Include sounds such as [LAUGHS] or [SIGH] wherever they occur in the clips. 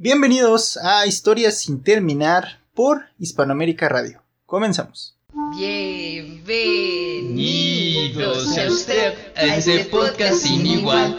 Bienvenidos a Historias sin terminar por Hispanoamérica Radio. Comenzamos. Bienvenidos a usted a este podcast sin igual.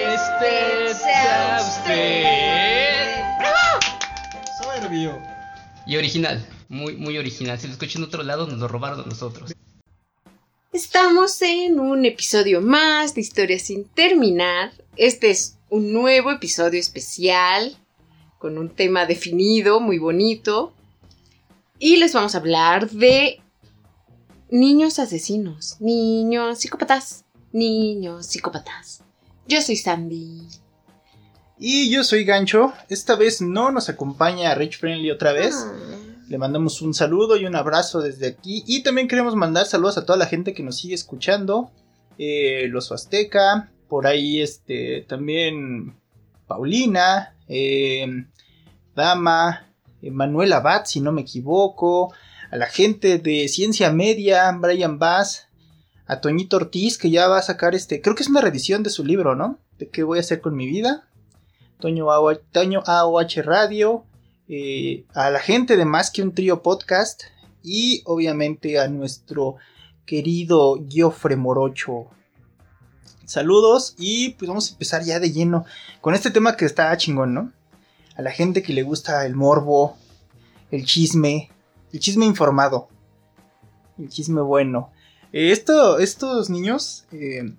huésped sea usted. Soberbio. Y original, muy, muy original. Si lo escuchan en otro lado, nos lo robaron a nosotros. Estamos en un episodio más de Historias sin terminar. Este es un nuevo episodio especial con un tema definido, muy bonito. Y les vamos a hablar de niños asesinos, niños psicópatas, niños psicópatas. Yo soy Sandy. Y yo soy Gancho. Esta vez no nos acompaña Rich Friendly otra vez. Ah. Le mandamos un saludo y un abrazo desde aquí. Y también queremos mandar saludos a toda la gente que nos sigue escuchando. Eh, los Azteca. Por ahí este también Paulina. eh, Dama. eh, Manuel Abad, si no me equivoco. A la gente de Ciencia Media. Brian Bass. A Toñito Ortiz, que ya va a sacar este. Creo que es una reedición de su libro, ¿no? De qué voy a hacer con mi vida. Toño AOH, Toño Radio eh, a la gente de Más que un Trío Podcast y obviamente a nuestro querido Giofre Morocho. Saludos y pues vamos a empezar ya de lleno con este tema que está chingón, ¿no? A la gente que le gusta el morbo, el chisme, el chisme informado, el chisme bueno. Eh, esto, estos niños eh,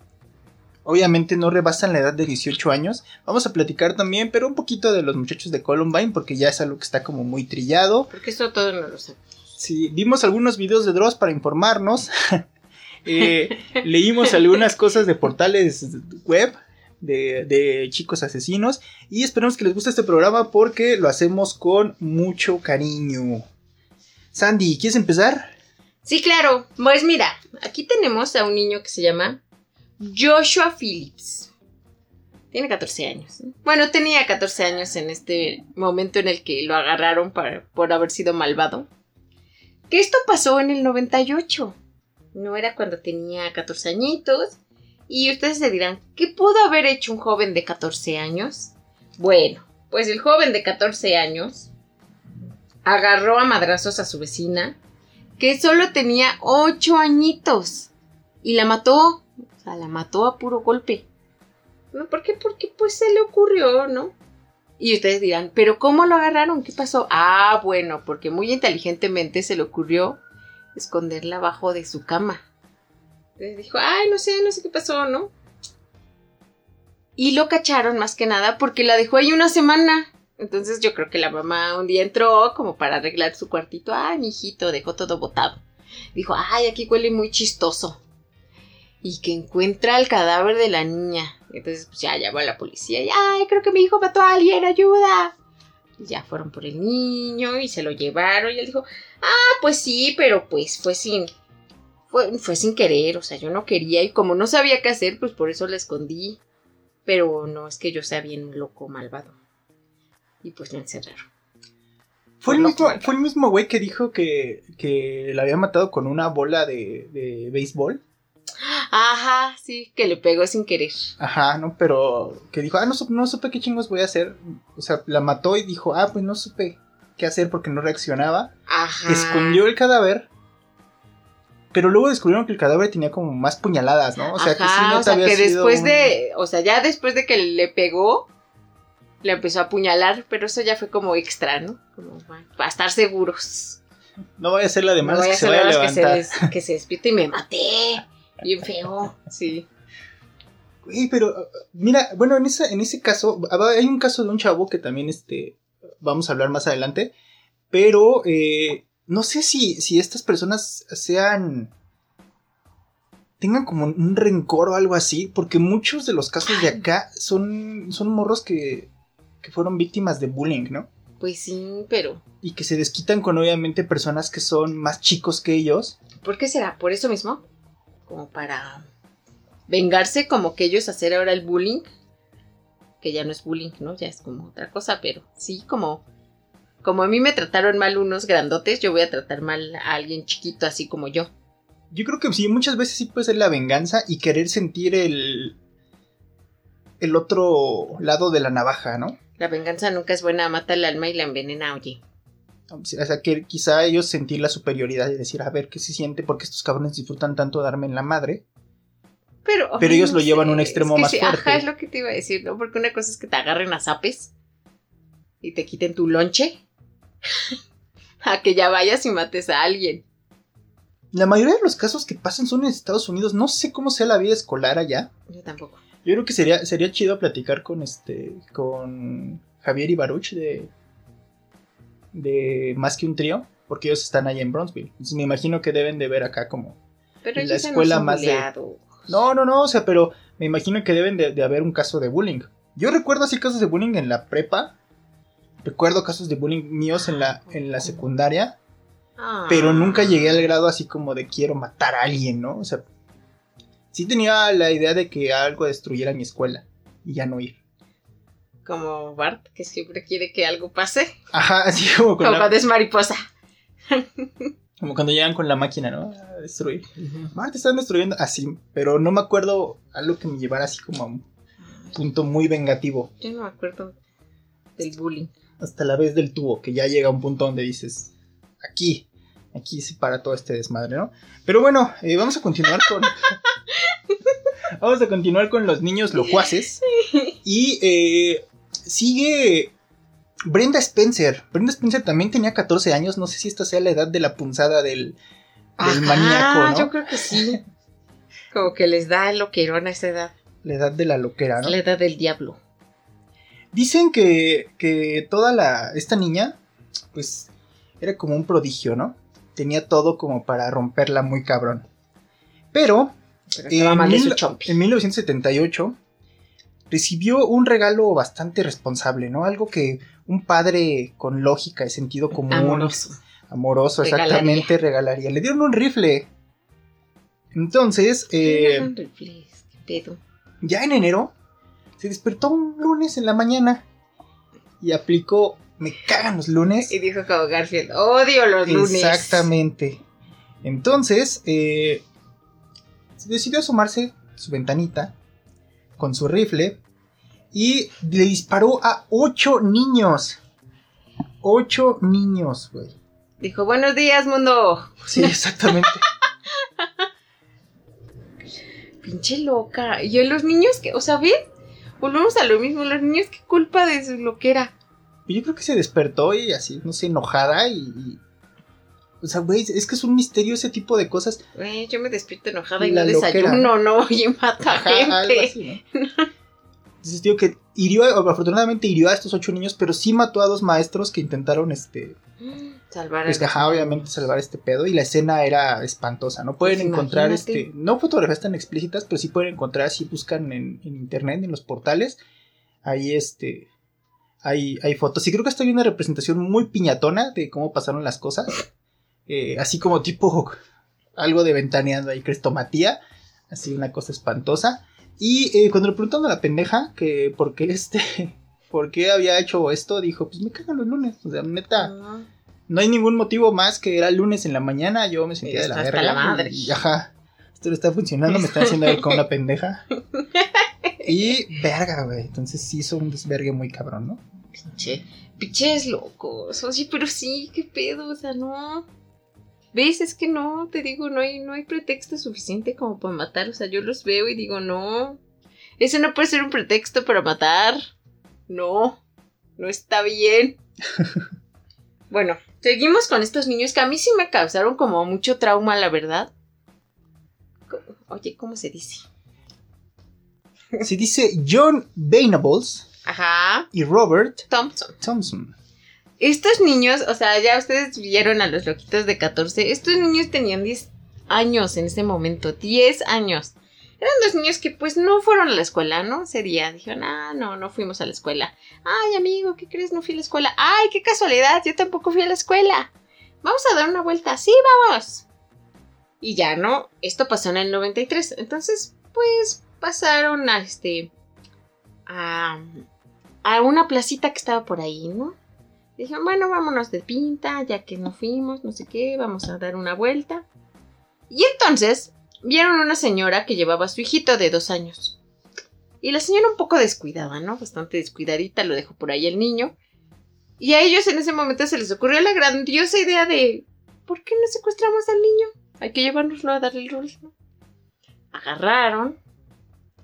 obviamente no rebasan la edad de 18 años. Vamos a platicar también, pero un poquito de los muchachos de Columbine, porque ya es algo que está como muy trillado. Porque eso todo no lo sé. Sí, vimos algunos videos de Dross para informarnos. [LAUGHS] Eh, [LAUGHS] leímos algunas cosas de portales web. De, de chicos asesinos. Y esperamos que les guste este programa porque lo hacemos con mucho cariño. Sandy, ¿quieres empezar? Sí, claro. Pues mira, aquí tenemos a un niño que se llama Joshua Phillips. Tiene 14 años. ¿no? Bueno, tenía 14 años en este momento en el que lo agarraron por haber sido malvado. Que esto pasó en el 98. No era cuando tenía 14 añitos. Y ustedes se dirán, ¿qué pudo haber hecho un joven de 14 años? Bueno, pues el joven de 14 años agarró a madrazos a su vecina, que solo tenía 8 añitos, y la mató. O sea, la mató a puro golpe. ¿Por qué? Porque pues se le ocurrió, ¿no? Y ustedes dirán, ¿pero cómo lo agarraron? ¿Qué pasó? Ah, bueno, porque muy inteligentemente se le ocurrió esconderla abajo de su cama. Entonces dijo, ay, no sé, no sé qué pasó, ¿no? Y lo cacharon más que nada porque la dejó ahí una semana. Entonces yo creo que la mamá un día entró como para arreglar su cuartito. Ay, mi hijito, dejó todo botado. Dijo, ay, aquí huele muy chistoso. Y que encuentra el cadáver de la niña. Entonces, pues ya llamó a la policía. Y, ay, creo que mi hijo mató a alguien, ayuda. Y ya fueron por el niño y se lo llevaron. Y él dijo, ah, pues sí, pero pues fue sin. Fue, fue sin querer, o sea, yo no quería. Y como no sabía qué hacer, pues por eso la escondí. Pero no es que yo sea bien loco, malvado. Y pues me encerraron. Fue el, lo mismo, fue el mismo güey que dijo que, que la había matado con una bola de, de béisbol. Ajá, sí, que le pegó sin querer. Ajá, ¿no? Pero que dijo, ah, no, supe- no supe qué chingos voy a hacer. O sea, la mató y dijo, ah, pues no supe qué hacer porque no reaccionaba. Ajá. Escondió el cadáver. Pero luego descubrieron que el cadáver tenía como más puñaladas, ¿no? O sea, que sí no o sea, que después un- de, o sea, ya después de que le pegó, le empezó a apuñalar, pero eso ya fue como extra, ¿no? Como para estar seguros. No vaya a ser la de No malas voy que a se vaya a que se, levantar. que se despierte y me maté. Bien feo, sí. Güey, pero mira, bueno, en ese, en ese caso, ah, hay un caso de un chavo que también este vamos a hablar más adelante, pero eh, no sé si, si estas personas sean tengan como un rencor o algo así, porque muchos de los casos de acá son, son morros que, que fueron víctimas de bullying, ¿no? Pues sí, pero y que se desquitan con obviamente personas que son más chicos que ellos. ¿por qué será? ¿Por eso mismo? Como para vengarse, como que ellos hacer ahora el bullying. Que ya no es bullying, ¿no? Ya es como otra cosa, pero sí, como... Como a mí me trataron mal unos grandotes, yo voy a tratar mal a alguien chiquito así como yo. Yo creo que sí, muchas veces sí puede ser la venganza y querer sentir el el otro lado de la navaja, ¿no? La venganza nunca es buena, mata el alma y la envenena, oye. O sea, que quizá ellos sentir la superioridad y decir, a ver qué se siente porque estos cabrones disfrutan tanto darme en la madre. Pero, Pero ellos no lo llevan a un extremo es que más sí, fuerte. Ajá, es lo que te iba a decir, ¿no? Porque una cosa es que te agarren a zapes y te quiten tu lonche. [LAUGHS] a que ya vayas y mates a alguien. La mayoría de los casos que pasan son en Estados Unidos. No sé cómo sea la vida escolar allá. Yo tampoco. Yo creo que sería, sería chido platicar con este. con Javier y Baruch de. de Más que un trío. Porque ellos están allá en Bronzeville. Entonces me imagino que deben de ver acá como. Pero ellos la escuela más de-. No, no, no, o sea, pero me imagino que deben de, de haber un caso de bullying. Yo recuerdo así casos de bullying en la prepa. Recuerdo casos de bullying míos en la, en la secundaria. Ah. Pero nunca llegué al grado así como de quiero matar a alguien, ¿no? O sea, sí tenía la idea de que algo destruyera mi escuela y ya no ir. Como Bart, que siempre quiere que algo pase. Ajá, así como, con Como la- cuando es mariposa. como cuando llegan con la máquina, ¿no? A destruir. Ah, te están destruyendo así, pero no me acuerdo algo que me llevara así como a un punto muy vengativo. Yo no me acuerdo del bullying. Hasta la vez del tubo, que ya llega a un punto donde dices, aquí, aquí se para todo este desmadre, ¿no? Pero bueno, eh, vamos a continuar con... [LAUGHS] [LAUGHS] vamos a continuar con los niños locuaces. Y eh, sigue Brenda Spencer. Brenda Spencer también tenía 14 años, no sé si esta sea la edad de la punzada del, del maníaco, ¿no? yo creo que sí. Como que les da el loquerón a esa edad. La edad de la loquera, ¿no? La edad del diablo. Dicen que, que toda la. Esta niña, pues, era como un prodigio, ¿no? Tenía todo como para romperla muy cabrón. Pero, Pero estaba en, mal de su mil- chompi. en 1978, recibió un regalo bastante responsable, ¿no? Algo que un padre con lógica y sentido común, Amoroso. amoroso, Regalaría. exactamente, regalaría. Le dieron un rifle. Entonces, eh, Son rifles, qué pedo. ya en enero, se despertó un lunes en la mañana y aplicó, me cagan los lunes. Y dijo como Garfield, odio los lunes. Exactamente. Entonces, eh, decidió asomarse su ventanita con su rifle y le disparó a ocho niños. Ocho niños, güey. Dijo, buenos días, mundo. Sí, exactamente. [LAUGHS] Pinche loca. Y los niños que, o sea, ¿ves? Volvemos a lo mismo, los niños, ¿qué culpa de su loquera? Yo creo que se despertó y así, no sé, enojada y... y- o sea, güey, es que es un misterio ese tipo de cosas. Güey, yo me despierto enojada y no desayuno, no, [LAUGHS] y mata gente. Entonces digo que hirió, afortunadamente hirió a estos ocho niños, pero sí mató a dos maestros que intentaron, este, Salvar pues, ajá, obviamente salvar este pedo y la escena era espantosa, ¿no? Pueden Pues encontrar, imagínate. este, no fotografías tan explícitas, pero sí pueden encontrar, si buscan en, en internet, en los portales, ahí, este, hay, hay fotos. Y creo que hasta hay una representación muy piñatona de cómo pasaron las cosas, eh, así como tipo [LAUGHS] algo de ventaneando ahí, crestomatía, así una cosa espantosa. Y eh, cuando le preguntaron a la pendeja que por qué este, [LAUGHS] por qué había hecho esto, dijo, pues me cagan los lunes, o sea, neta, Ah, no hay ningún motivo más que era lunes en la mañana, yo me sentía Y de la verga. la madre. Y, ajá, esto no está funcionando, me están haciendo ver como una pendeja. [LAUGHS] Y verga, güey, entonces sí hizo un desvergue muy cabrón, ¿no? Pinche, pinches locos. Oye, pero sí, qué pedo, o sea, no. ¿Ves? Es que no, te digo, no hay, no hay pretexto suficiente como para matar. O sea, yo los veo y digo, no. Ese no puede ser un pretexto para matar. No, no está bien. [LAUGHS] bueno, seguimos con estos niños que a mí sí me causaron como mucho trauma, la verdad. Oye, ¿cómo se dice? Se dice John Venables Ajá, y Robert Thompson. Thompson. Estos niños, o sea, ya ustedes vieron a los loquitos de 14. Estos niños tenían 10 años en ese momento. 10 años. Eran dos niños que pues no fueron a la escuela, ¿no? Ese día dijeron, ah, no, no fuimos a la escuela. Ay, amigo, ¿qué crees? No fui a la escuela. Ay, qué casualidad, yo tampoco fui a la escuela. Vamos a dar una vuelta. Sí, vamos. Y ya, ¿no? Esto pasó en el 93. Entonces, pues pasaron a este... a, a una placita que estaba por ahí, ¿no? Dijeron, bueno, vámonos de pinta, ya que no fuimos, no sé qué, vamos a dar una vuelta. Y entonces vieron una señora que llevaba a su hijito de dos años. Y la señora un poco descuidada, ¿no? Bastante descuidadita, lo dejó por ahí el niño. Y a ellos en ese momento se les ocurrió la grandiosa idea de, ¿por qué no secuestramos al niño? Hay que llevárnoslo a darle el rol. Agarraron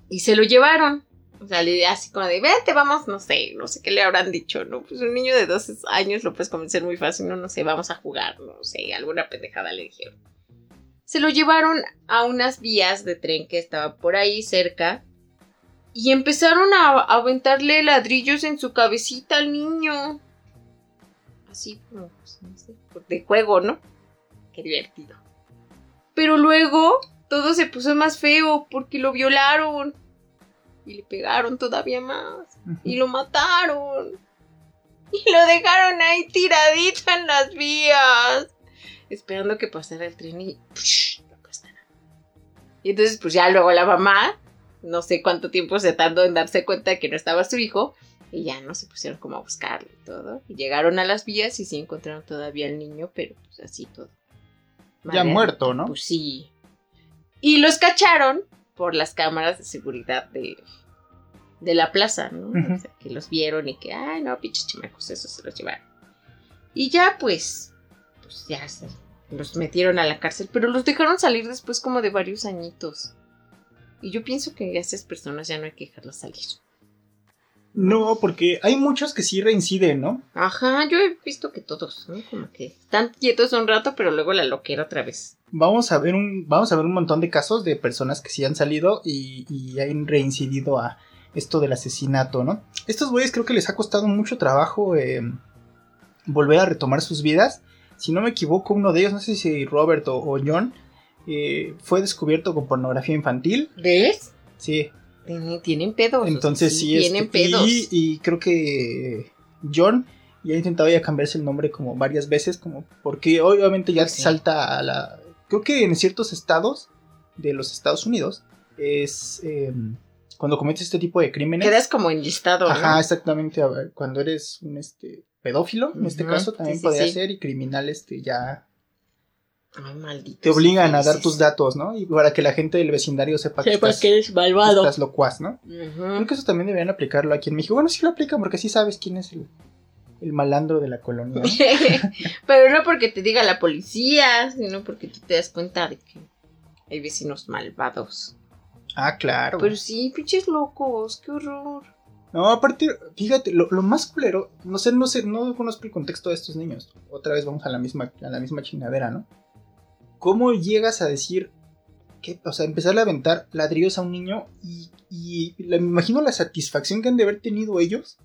y se lo llevaron. O sea, la idea así como de, vete, vamos, no sé, no sé qué le habrán dicho, ¿no? Pues un niño de 12 años lo puedes convencer muy fácil, no, no sé, vamos a jugar, no sé, alguna pendejada le dijeron. Se lo llevaron a unas vías de tren que estaba por ahí cerca y empezaron a aventarle ladrillos en su cabecita al niño. Así como, pues, no sé, de juego, ¿no? Qué divertido. Pero luego todo se puso más feo porque lo violaron y le pegaron todavía más. Y lo mataron. Y lo dejaron ahí tiradito en las vías. Esperando que pasara el tren y ¡push! lo y entonces pues ya luego la mamá no sé cuánto tiempo se tardó en darse cuenta de que no estaba su hijo y ya no se pusieron como a buscarlo y todo. Y llegaron a las vías y sí encontraron todavía al niño pero pues así todo. Ya Madre- muerto, ¿no? pues sí. Y los cacharon por las cámaras de seguridad de, de la plaza, ¿no? O sea, que los vieron y que, ay, no, pinches chamacos, eso se los llevaron. Y ya, pues, pues ya se los metieron a la cárcel, pero los dejaron salir después como de varios añitos. Y yo pienso que a esas personas ya no hay que dejarlas salir. No, porque hay muchos que sí reinciden, ¿no? Ajá, yo he visto que todos, ¿no? Como que están quietos un rato, pero luego la loquera otra vez. Vamos a ver un, vamos a ver un montón de casos de personas que sí han salido y, y han reincidido a esto del asesinato, ¿no? Estos güeyes creo que les ha costado mucho trabajo eh, volver a retomar sus vidas. Si no me equivoco, uno de ellos, no sé si Robert o, o John, eh, fue descubierto con pornografía infantil. ¿Ves? Sí, Tienen, tienen pedos. entonces sí, Tienen este, pedos. y, y creo que John ya ha intentado ya cambiarse el nombre como varias veces, como porque obviamente ya sí. salta a la... Creo que en ciertos estados de los Estados Unidos es eh, cuando cometes este tipo de crímenes. Quedas como enlistado, ¿no? Ajá, exactamente. a ver, Cuando eres un este pedófilo, en este caso también sí, sí, podría sí. ser y criminal este ya Ay, maldito. te obligan a dar tus datos, ¿no? Y para que la gente del vecindario sepa que, estás, eres malvado. estás locuaz, ¿no? Creo que eso también deberían aplicarlo aquí en México. Bueno, sí lo aplican porque sí sabes quién es el, el malandro de la colonia. ¿no? [LAUGHS] Pero no porque te diga la policía, sino porque tú te das cuenta de que hay vecinos malvados. ah, claro. Pero sí, pinches locos, qué horror. No, aparte, fíjate, lo, lo más culero, no sé, no sé, no conozco el contexto de estos niños. Otra vez vamos a la misma, a la misma chingadera, ¿no? ¿Cómo llegas a decir que, o sea, empezarle a aventar ladrillos a un niño y, y me imagino la satisfacción que han de haber tenido ellos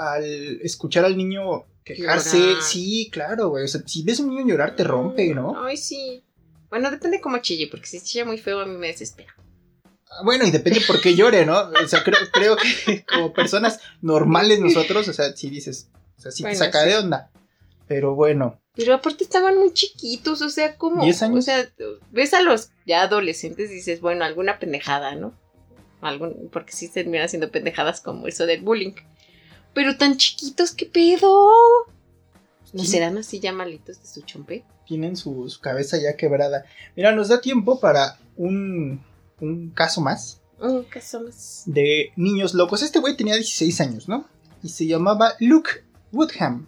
al escuchar al niño quejarse? Llorar. Sí, claro, güey. O sea, si ves a un niño llorar te rompe, ¿no? Ay, sí. Bueno, depende cómo chille, porque si chilla muy feo a mí me desespera. Ah, Bueno, y depende por qué llore, ¿no? O sea, creo, creo que como personas normales nosotros, o sea, si dices, o sea, si Bueno, te saca sí. de onda. Pero bueno, Pero aparte estaban muy chiquitos, o sea, como... ¿Diez años? O sea, ves a los ya adolescentes y dices, bueno, alguna pendejada, ¿no? Algún, porque sí terminan haciendo pendejadas como eso del bullying. Pero tan chiquitos, ¿qué pedo? ¿No Sí. serán así ya malitos de su chompe? tienen su, su cabeza ya quebrada. Mira, nos da tiempo para un, un caso más Un caso más. de niños locos. Este güey tenía 16 años, ¿no? Y se llamaba Luke Woodham.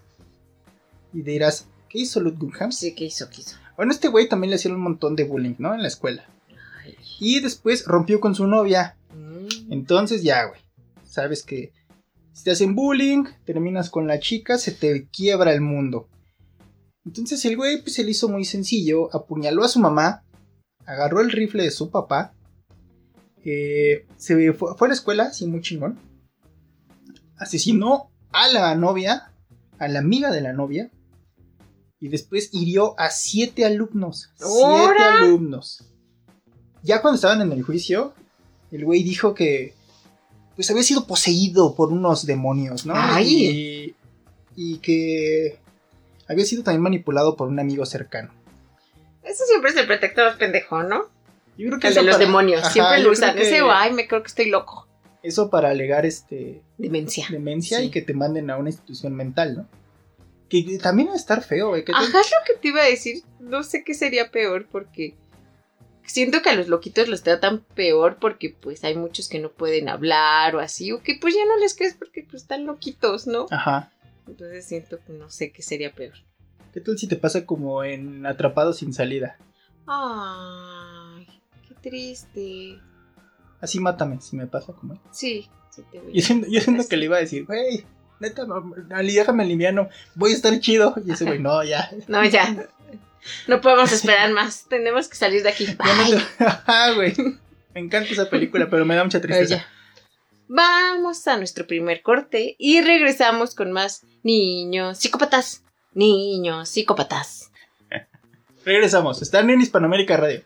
Y dirás, ¿qué hizo Luke Woodham? Sí, ¿qué hizo? ¿Qué hizo? Bueno, este güey también le hacían un montón de bullying, ¿no? En la escuela. Ay. Y después rompió con su novia. Mm. Entonces ya, güey. Sabes que si te hacen bullying, terminas con la chica, se te quiebra el mundo. Entonces el güey pues, se le hizo muy sencillo, apuñaló a su mamá, agarró el rifle de su papá, eh, se fue, fue a la escuela, así muy chingón, asesinó a la novia, a la amiga de la novia, y después hirió a siete alumnos. Siete alumnos. ya cuando estaban en el juicio, el güey dijo que pues había sido poseído por unos demonios, ¿no? Ay. Y, y que había sido también manipulado por un amigo cercano. Eso siempre es el pretexto más pendejo, ¿no? Yo creo que El de los para- demonios. Ajá, siempre lo usan. que Ese, ay, me creo que estoy loco. Eso para alegar este Demencia. demencia Sí. y que te manden a una institución mental, ¿no? Que también va a estar feo, te- Ajá, es lo que te iba a decir. No sé qué sería peor porque siento que a los loquitos los tratan peor porque pues hay muchos que no pueden hablar o así o que pues ya no les crees porque pues están loquitos, ¿no? Ajá. Entonces siento que no sé qué sería peor. ¿Qué tal si te pasa como en Atrapado sin salida? Ay, qué triste. Así mátame, si me pasa como él. Sí, sí te voy Yo a- siento, yo siento que le iba a decir, güey, neta, déjame liviano, voy a estar chido. Y ese güey, no, ya. [LAUGHS] No, ya. No podemos esperar más. Tenemos que salir de aquí. Bye. [LAUGHS] güey. Me encanta esa película, pero me da mucha tristeza. Vamos a nuestro primer corte y regresamos con más niños psicópatas. Niños psicópatas. [LAUGHS] Regresamos, están en Hispanoamérica Radio.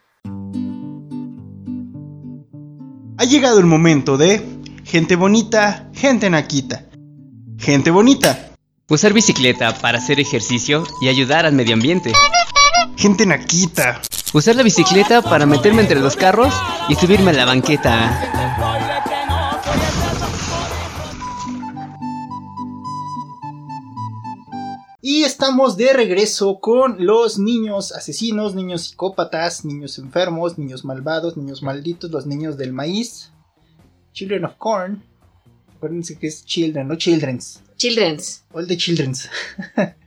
Ha llegado el momento de gente bonita, gente naquita. Gente bonita, Usar bicicleta para hacer ejercicio y ayudar al medio ambiente. Gente naquita. Usar la bicicleta para meterme entre los carros y subirme a la banqueta. Y estamos de regreso con los niños asesinos, niños psicópatas, niños enfermos, niños malvados, niños malditos, los niños del maíz. Children of Corn. Acuérdense que es children, no children's. Children's. All the children's. [LAUGHS]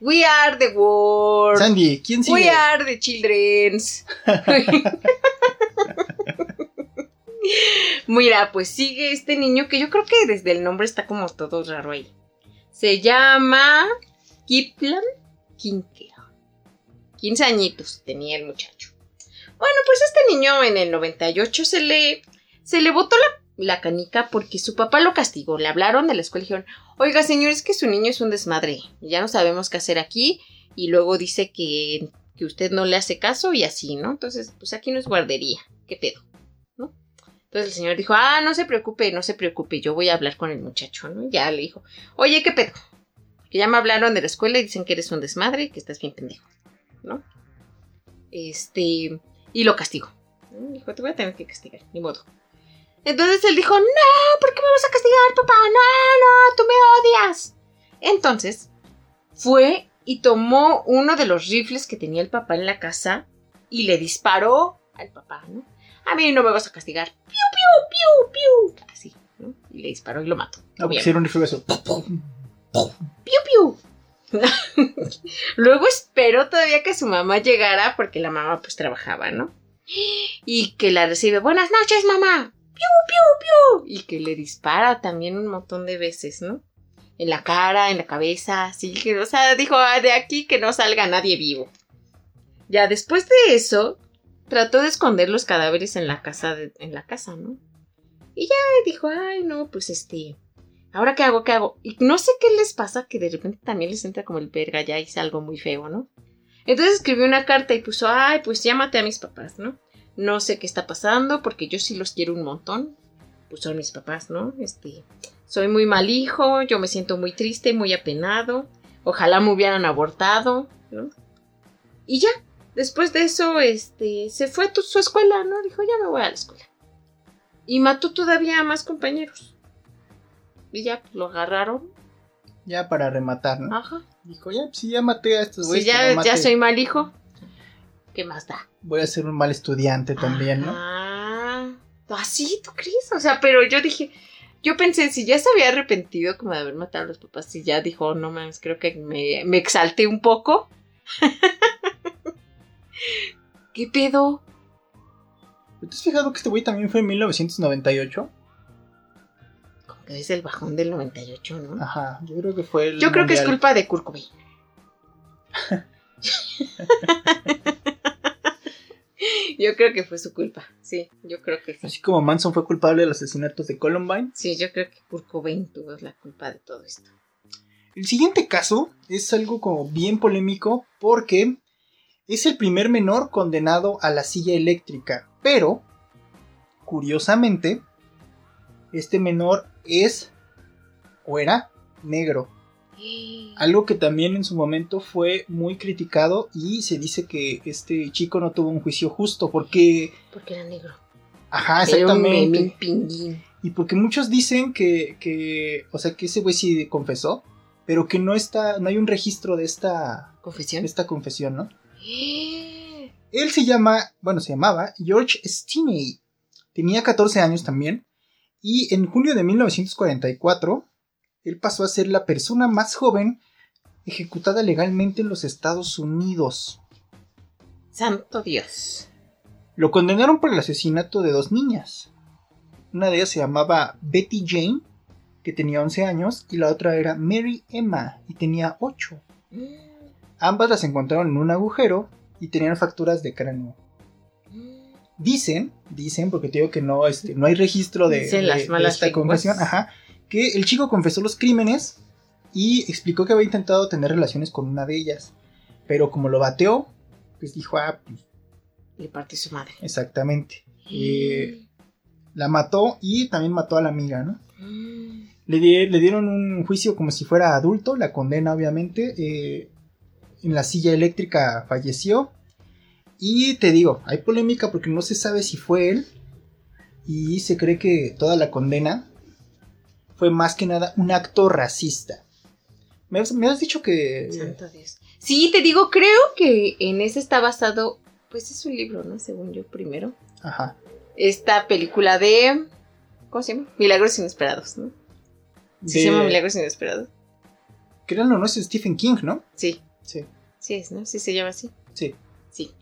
We are the world. Sandy, ¿quién sigue? We are the children's. [LAUGHS] Mira, pues sigue este niño que yo creo que desde el nombre está como todo raro ahí. Se llama Kiplan Kinker. 15 añitos tenía el muchacho. Bueno, pues este niño en el 98 se le, se le botó la, la canica porque su papá lo castigó. Le hablaron de la escuela y dijeron, oiga señor, es que su niño es un desmadre. Ya no sabemos qué hacer aquí y luego dice que, que usted no le hace caso y así, ¿no? Entonces, pues aquí no es guardería, ¿qué pedo? ¿No? Entonces el señor dijo, ah, no se preocupe, no se preocupe, yo voy a hablar con el muchacho, ¿no? Y ya le dijo, oye, ¿qué pedo? Que ya me hablaron de la escuela y dicen que eres un desmadre y que estás bien pendejo, ¿no? Este, y lo castigó. ¿no? Dijo, te voy a tener que castigar, ni modo. Entonces él dijo, no, ¿por qué me vas a castigar, papá? No, no, tú me odias. Entonces, fue y tomó uno de los rifles que tenía el papá en la casa y le disparó al papá, ¿no? A mí no me vas a castigar. Piu, piu, piu, piu. Así, ¿no? Y le disparó y lo mató. Hicieron un rifle eso. Piu, piu. [LAUGHS] Luego esperó todavía que su mamá llegara porque la mamá pues trabajaba, ¿no? Y que la recibe, buenas noches mamá. Piu, piu, piu. Y que le dispara también un montón de veces, ¿no? En la cara, en la cabeza, así que, o sea, dijo, "Ah, de aquí que no salga nadie vivo. Ya después de eso, trató de esconder los cadáveres en la casa, de- en la casa, ¿no? Y ya dijo, ay, no, pues este, ¿ahora qué hago? ¿Qué hago? Y no sé qué les pasa, que de repente también les entra como el verga, ya hice algo muy feo, ¿no? Entonces escribió una carta y puso, ay, pues llámate a mis papás, ¿no? No sé qué está pasando porque yo sí los quiero un montón. Pues son mis papás, ¿no? Este, soy muy mal hijo, yo me siento muy triste, muy apenado. Ojalá me hubieran abortado, ¿no? Y ya, después de eso, este, se fue a tu- su escuela, ¿no? Dijo, ya me voy a la escuela. Y mató todavía a más compañeros. Y ya pues, lo agarraron. Ya para rematar, ¿no? Ajá. Dijo, ya, pues, si ya maté a estos Si güeyes. que ya, ya soy mal hijo, ¿qué más da? Voy a ser un mal estudiante también, ¿no? Ah, así, ¿tú crees? O sea, pero yo dije, yo pensé, si ya se había arrepentido como de haber matado a los papás, si ya dijo, "Oh, no mames, creo que me, me exalté un poco. [LAUGHS] ¿Qué pedo? ¿Te has fijado que este güey también fue en 1998? Como que es el bajón del 98, ¿no? Ajá, yo creo que fue el Yo creo que es culpa de Kurt. [LAUGHS] [LAUGHS] yo creo que fue su culpa. Sí, yo creo que sí. Así como Manson fue culpable de los asesinatos de Columbine. Sí, yo creo que Kurt Cobain tuvo la culpa de todo esto. El siguiente caso es algo como bien polémico porque es el primer menor condenado a la silla eléctrica, pero, curiosamente, este menor es o era negro. Algo que también en su momento fue muy criticado y se dice que este chico no tuvo un juicio justo porque... Porque era negro. Ajá, exactamente. Y porque muchos dicen que, que, o sea, que ese güey sí confesó, pero que no está, no hay un registro de esta, de Confesión. esta confesión, ¿no? Él se llama, bueno, se llamaba George Stinney. Tenía 14 años también. Y en junio de 1944, él pasó a ser la persona más joven ejecutada legalmente en los Estados Unidos. Santo Dios. Lo condenaron por el asesinato de dos niñas. Una de ellas se llamaba Betty Jane, que tenía 11 años, y la otra era Mary Emma, y tenía 8. Ambas las encontraron en un agujero y tenían fracturas de cráneo. Dicen, dicen, porque te digo que no, este, no hay registro de, Dicen de- las de malas esta confesión, ajá, que el chico confesó los crímenes y explicó que había intentado tener relaciones con una de ellas, pero como lo bateó, pues dijo, ah, pues, Le partió su madre. exactamente. Eh, la mató y también mató a la amiga, ¿no? Le, di- le dieron un juicio como si fuera adulto, la condena obviamente. eh, en la silla eléctrica falleció. Y te digo, hay polémica porque no se sabe si fue él. Y se cree que toda la condena fue más que nada un acto racista. Me has, me has dicho que... Santo Dios. Sí, te digo, creo que en ese está basado. Pues es un libro, ¿no? Según yo, primero. Ajá. Esta película de. ¿Cómo se llama? Milagros Inesperados, ¿no? ¿Sí De- se llama Milagros Inesperados? Créanlo, no es Stephen King, ¿no? Sí. Sí. Sí es, ¿no? Sí se llama así. Sí. Sí.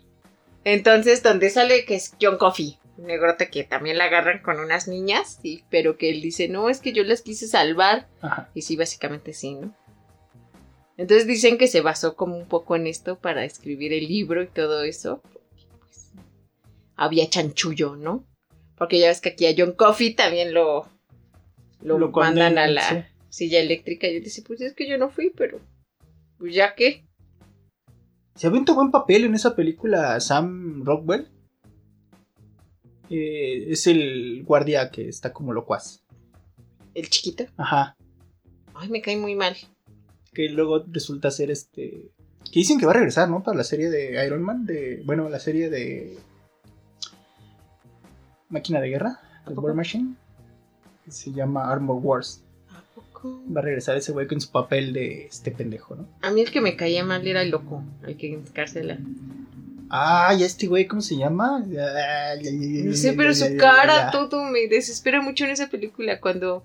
Entonces, donde sale que es John Coffey, un negrote que también la agarran con unas niñas, sí, pero que él dice, no, es que yo las quise salvar. Ajá. Y sí, básicamente sí, ¿no? Entonces dicen que se basó como un poco en esto para escribir el libro y todo eso. porque, pues, había chanchullo, ¿no? Porque ya ves que aquí a John Coffey también lo, lo, Lo mandan a la sí. silla eléctrica. Y él dice, pues es que yo no fui, pero pues ya que. Se avienta buen papel en esa película Sam Rockwell. Eh, es el guardia que está como locuaz. El chiquito. Ajá. Ay, me cae muy mal. Que luego resulta ser este. Que dicen que va a regresar, ¿no? Para la serie de Iron Man. De, bueno, la serie de. Máquina de guerra. ¿A De? War Machine. que Se llama Armor Wars. ¿A poco? Va a regresar ese güey con su papel de este pendejo, ¿no? A mí el que me caía mal era el loco, el que encarcela. Ah, ¿y este güey cómo se llama? Ay, ay, ay, No ay, sé, ay, pero ay, su ay, cara, ay. todo me desespera mucho en esa película cuando,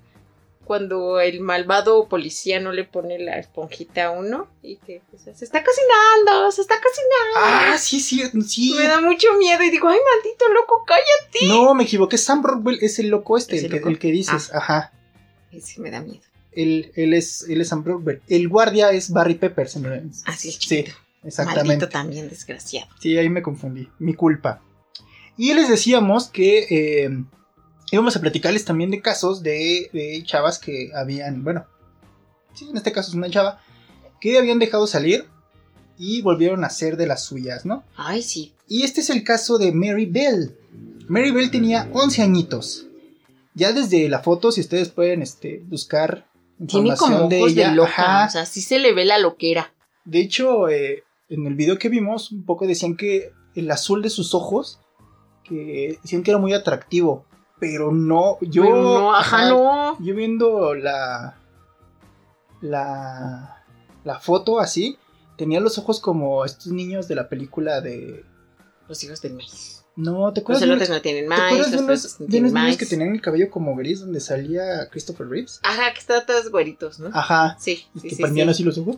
cuando el malvado policía no le pone la esponjita a uno y que se está cocinando, se está cocinando. Ah, sí, sí, sí. Me da mucho miedo y digo, ay, maldito loco, cállate. No, me equivoqué. Sam Rockwell es el loco este, ¿Es el el que, loco? el que dices. Ajá. Ese me da miedo. Él, él, es, él es Sam Rockwell. El guardia es Barry Pepper. se me- Así es, Sí. Exactamente. Maldito también, desgraciado. Sí, ahí me confundí. Mi culpa. Y les decíamos que eh, íbamos a platicarles también de casos de, de chavas que habían, bueno, sí, en este caso es una chava, que habían dejado salir y volvieron a ser de las suyas, ¿no? Ay, sí. Y este es el caso de Mary Bell. Mary Bell tenía 11 añitos. Ya desde la foto, si ustedes pueden este, buscar Tiene información como de ojos de, ella. loca. ajá. O sea, sí se le ve la loquera. De hecho, eh, en el video que vimos, un poco decían que el azul de sus ojos, que decían que era muy atractivo. Pero no, yo. Pero no, ajá, no. Yo viendo la. La. La foto así, tenía los ojos como estos niños de la película de. Los hijos del maíz. No, ¿te Los acuerdas? de elotes no tienen ¿Te maíz, acuerdas de los unos, elotes no de tienen unos niños maíz. que tenían el cabello como gris donde salía Christopher Reeves? Ajá, que estaban todos güeritos, ¿no? Ajá. Sí, Y sí, que sí. prendían sí. así los ojos.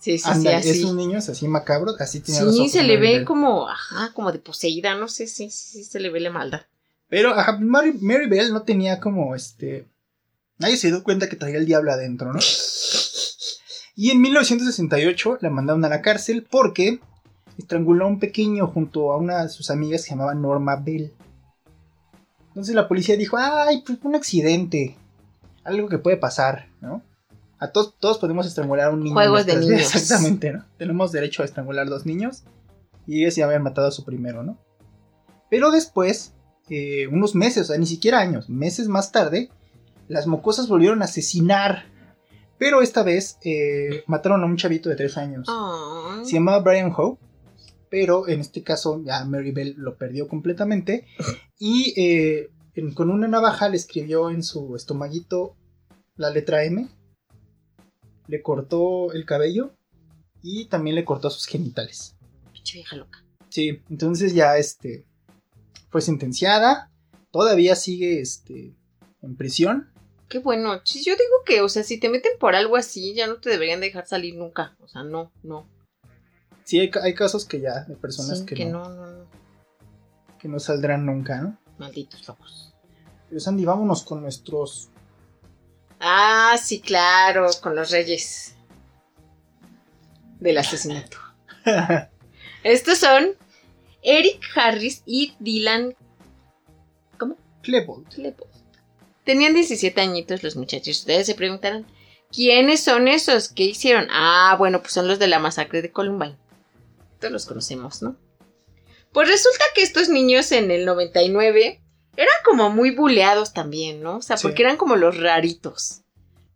Sí, sí, sí, así. esos niños así macabros, así tenían los Sí, se le ve como, ajá, como de poseída, no sé, sí, sí, sí, se le ve la maldad. Pero ajá, Mary, Mary Bell no tenía como este. Nadie se dio cuenta que traía el diablo adentro, ¿no? Y en 1968 la mandaron a la cárcel porque estranguló a un pequeño junto a una de sus amigas que se llamaba Norma Bell. Entonces la policía dijo, ay, pues un accidente. Algo que puede pasar, ¿no? A todos, todos podemos estrangular a un niño. Juegos de [LAUGHS] niños. Exactamente, ¿no? Tenemos derecho a estrangular dos niños. Y ellas ya habían matado a su primero, ¿no? Pero después, eh, unos meses, o sea, ni siquiera años, meses más tarde, las mocosas volvieron a asesinar. Pero esta vez eh, mataron a un chavito de 3 años. Se llamaba Brian Howe. Pero en este caso ya Mary Bell lo perdió completamente. Y eh, en- con una navaja le escribió en su estomaguito la letra M. Le cortó el cabello. Y también le cortó sus genitales. Pinche vieja loca. Sí, entonces ya este fue sentenciada. Todavía sigue este en prisión. Qué bueno. Yo digo que, o sea, si te meten por algo así, ya no te deberían dejar salir nunca. O sea, no, no. Sí, hay, ca- hay casos que ya de personas Sí, que, que no, no. que no saldrán nunca, ¿no? Malditos locos. Pero Sandy, vámonos con nuestros Ah, sí, claro, con los reyes del asesinato. [LAUGHS] Estos son Eric Harris y Dylan Klebold. Klebold. Tenían 17 añitos los muchachos. Ustedes se preguntarán, ¿quiénes son esos? ¿Qué hicieron? Ah, bueno, pues son los de la masacre de Columbine. Todos los conocemos, ¿no? Pues resulta que estos niños en el 99 eran como muy buleados también, ¿no? O sea, Sí. porque eran como los raritos.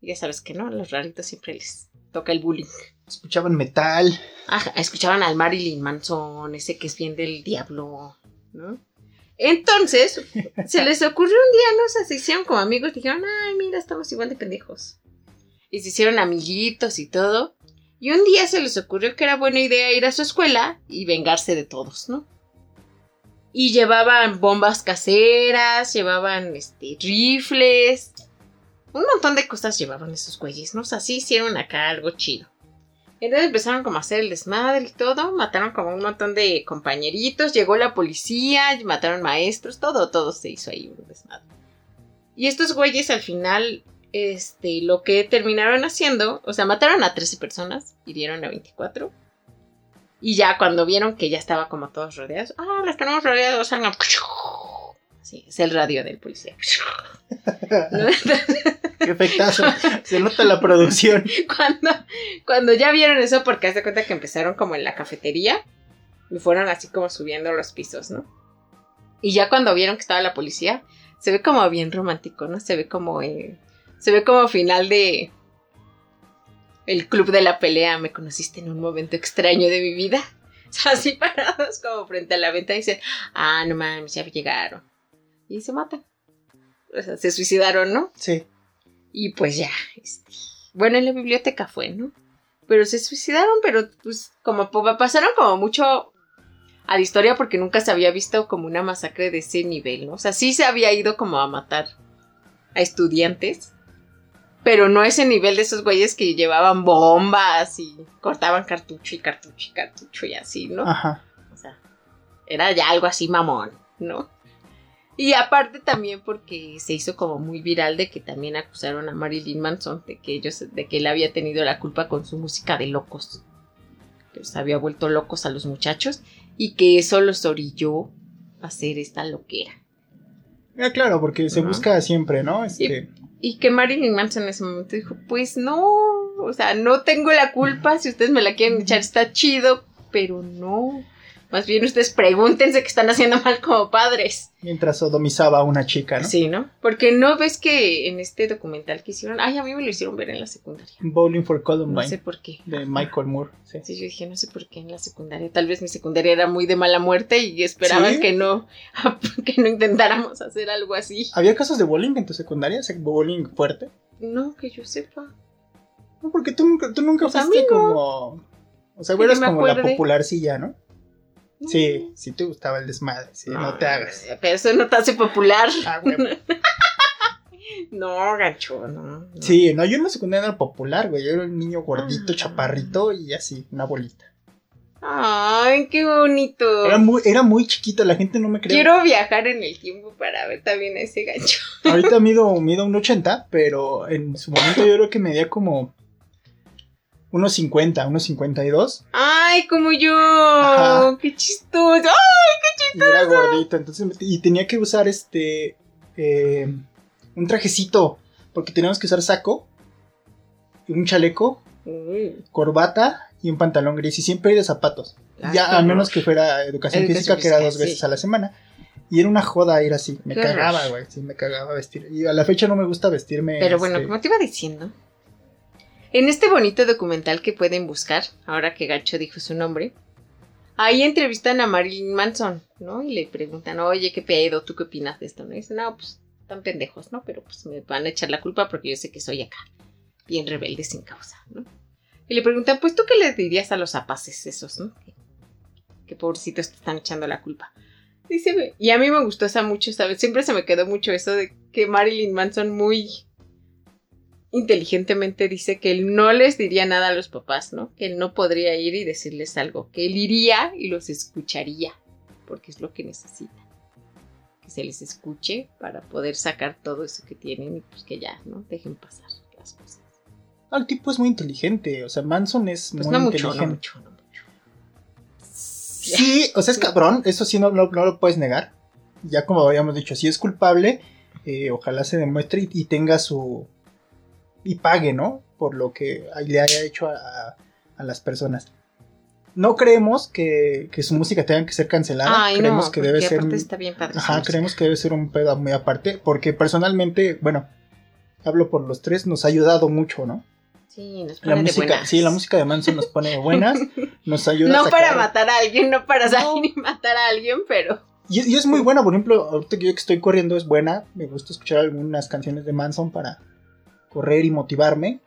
Ya sabes que no, los raritos siempre les toca el bullying. Escuchaban metal. Ajá, escuchaban al Marilyn Manson, ese que es bien del diablo, ¿no? Entonces, se les ocurrió un día, ¿no? O sea, se hicieron como amigos, dijeron, ay, mira, estamos igual de pendejos. Y se hicieron amiguitos y todo. Y un día se les ocurrió que era buena idea ir a su escuela y vengarse de todos, ¿no? Y llevaban bombas caseras, llevaban este, rifles, un montón de cosas llevaban esos güeyes, ¿no? O sea, sí hicieron acá algo chido. Entonces empezaron como a hacer el desmadre y todo, mataron como un montón de compañeritos, llegó la policía, mataron maestros, todo, todo se hizo ahí un desmadre. Y estos güeyes al final, este, lo que terminaron haciendo, o sea, mataron a 13 personas, hirieron a 24. Y ya cuando vieron que ya estaba como todos rodeados, ah, las tenemos rodeados, hagan Sí, es el radio del policía. Qué efectazo. Se nota la producción. [LAUGHS] cuando, cuando ya vieron eso, porque haz de cuenta que empezaron como en la cafetería y fueron así como subiendo los pisos, ¿no? Y ya cuando vieron que estaba la policía, se ve como bien romántico, ¿no? Se ve como, eh, se ve como final de el club de la pelea. Me conociste en un momento extraño de mi vida. O [LAUGHS] sea, así parados como frente a la ventana y dicen, ah, no mames, ya llegaron. Y se matan. O sea, se suicidaron, ¿no? Sí. Y pues ya, este, bueno, en la biblioteca fue, ¿no? Pero se suicidaron, pero pues como po- pasaron como mucho a la historia porque nunca se había visto como una masacre de ese nivel, ¿no? O sea, sí se había ido como a matar a estudiantes, pero no ese nivel de esos güeyes que llevaban bombas y cortaban cartucho y cartucho y cartucho y así, ¿no? Ajá. O sea, era ya algo así mamón, ¿no? Y aparte también porque se hizo como muy viral de que también acusaron a Marilyn Manson de que ellos, de que él había tenido la culpa con su música de locos. Que los había vuelto locos a los muchachos y que eso los orilló a hacer esta loquera. Ah, claro, porque se busca siempre, ¿no? Este, Y que Marilyn Manson en ese momento dijo, pues no, o sea, no tengo la culpa, si ustedes me la quieren echar está chido, pero no. Más bien ustedes pregúntense qué están haciendo mal como padres. mientras sodomizaba a una chica, ¿no? Sí, ¿no? Porque no ves que en este documental que hicieron, ay, a mí me lo hicieron ver en la secundaria. Bowling for No Columbine. sé por qué. De Michael Moore. Sí. Sí, yo dije, no sé por qué en la secundaria. Tal vez mi secundaria era muy de mala muerte y esperaban ¿Sí? que no, [LAUGHS] que no intentáramos hacer algo así. ¿Había casos de bowling en tu secundaria? Bowling fuerte. No, que yo sepa. No, porque tú nunca, tú nunca Pues fuiste no. como. O sea, eras como la acuerde. popularcilla, ¿no? Sí, sí te gustaba el desmadre, sí, no, te hagas. Pero eso no te hace popular. Ah. [LAUGHS] No, gancho, no. no. Sí, no, yo en la secundaria era popular, güey. Yo era un niño gordito, Ah. chaparrito y así, una bolita. Ay, qué bonito. Era muy, era muy chiquito, la gente no me creía. Quiero viajar en el tiempo para ver también a ese gancho. Ahorita mido, mido un 80, pero en su momento yo creo que medía como unos 50, unos 52. Ay, como yo. Ajá. Qué chistoso. Ay, Y era gordito, entonces y tenía que usar este eh, un trajecito, porque teníamos que usar saco, un chaleco, corbata y un pantalón gris y siempre ir de zapatos. Ah, ya, qué a menos que fuera educación, Educación física, que era dos veces sí. a la semana. Y era una joda ir así. Me Qué cagaba, güey. Sí, me cagaba vestir. Y a la fecha no me gusta vestirme. Pero bueno, este, como te iba diciendo, en este bonito documental que pueden buscar, ahora que Gacho dijo su nombre, ahí entrevistan a Marilyn Manson, ¿no? Y le preguntan, oye, ¿qué pedo? ¿Tú qué opinas de esto? ¿No? Y dice, no, pues están pendejos, ¿no? Pero pues me van a echar la culpa porque yo sé que soy acá, bien rebelde sin causa, ¿no? Y le preguntan, pues tú qué les dirías a los apaces esos, ¿no? Que pobrecitos te están echando la culpa. Dice, y a mí me gustó esa mucho, ¿sabes? Siempre se me quedó mucho eso de que Marilyn Manson muy inteligentemente dice que él no les diría nada a los papás, ¿no? Que él no podría ir y decirles algo, que él iría y los escucharía, porque es lo que necesitan. Que se les escuche para poder sacar todo eso que tienen y pues que ya, ¿no? Dejen pasar las cosas. ah, El tipo es muy inteligente. O sea, Manson es Pues muy no mucho, inteligente. no mucho, no mucho. Sí, o sea, es cabrón. Eso sí no, no- no lo puedes negar. Ya como habíamos dicho, si es culpable, eh, ojalá se demuestre y, y tenga su. Y pague, ¿no? Por lo que le haya hecho a, a- a las personas. No creemos que, que su música tenga que ser cancelada. Ay, creemos no, que debe ser. está bien padre. Ajá, creemos que debe ser un pedo muy aparte. Porque personalmente, bueno, hablo por los tres, nos ha ayudado mucho, ¿no? Sí, nos La pone de música, buenas. sí, la música de Manson nos pone buenas, [LAUGHS] nos ayuda a No sacar- para matar a alguien, no para salir y matar a alguien, pero... Y, y es muy buena, por ejemplo, ahorita que yo que estoy corriendo es buena. Me gusta escuchar algunas canciones de Manson para correr y motivarme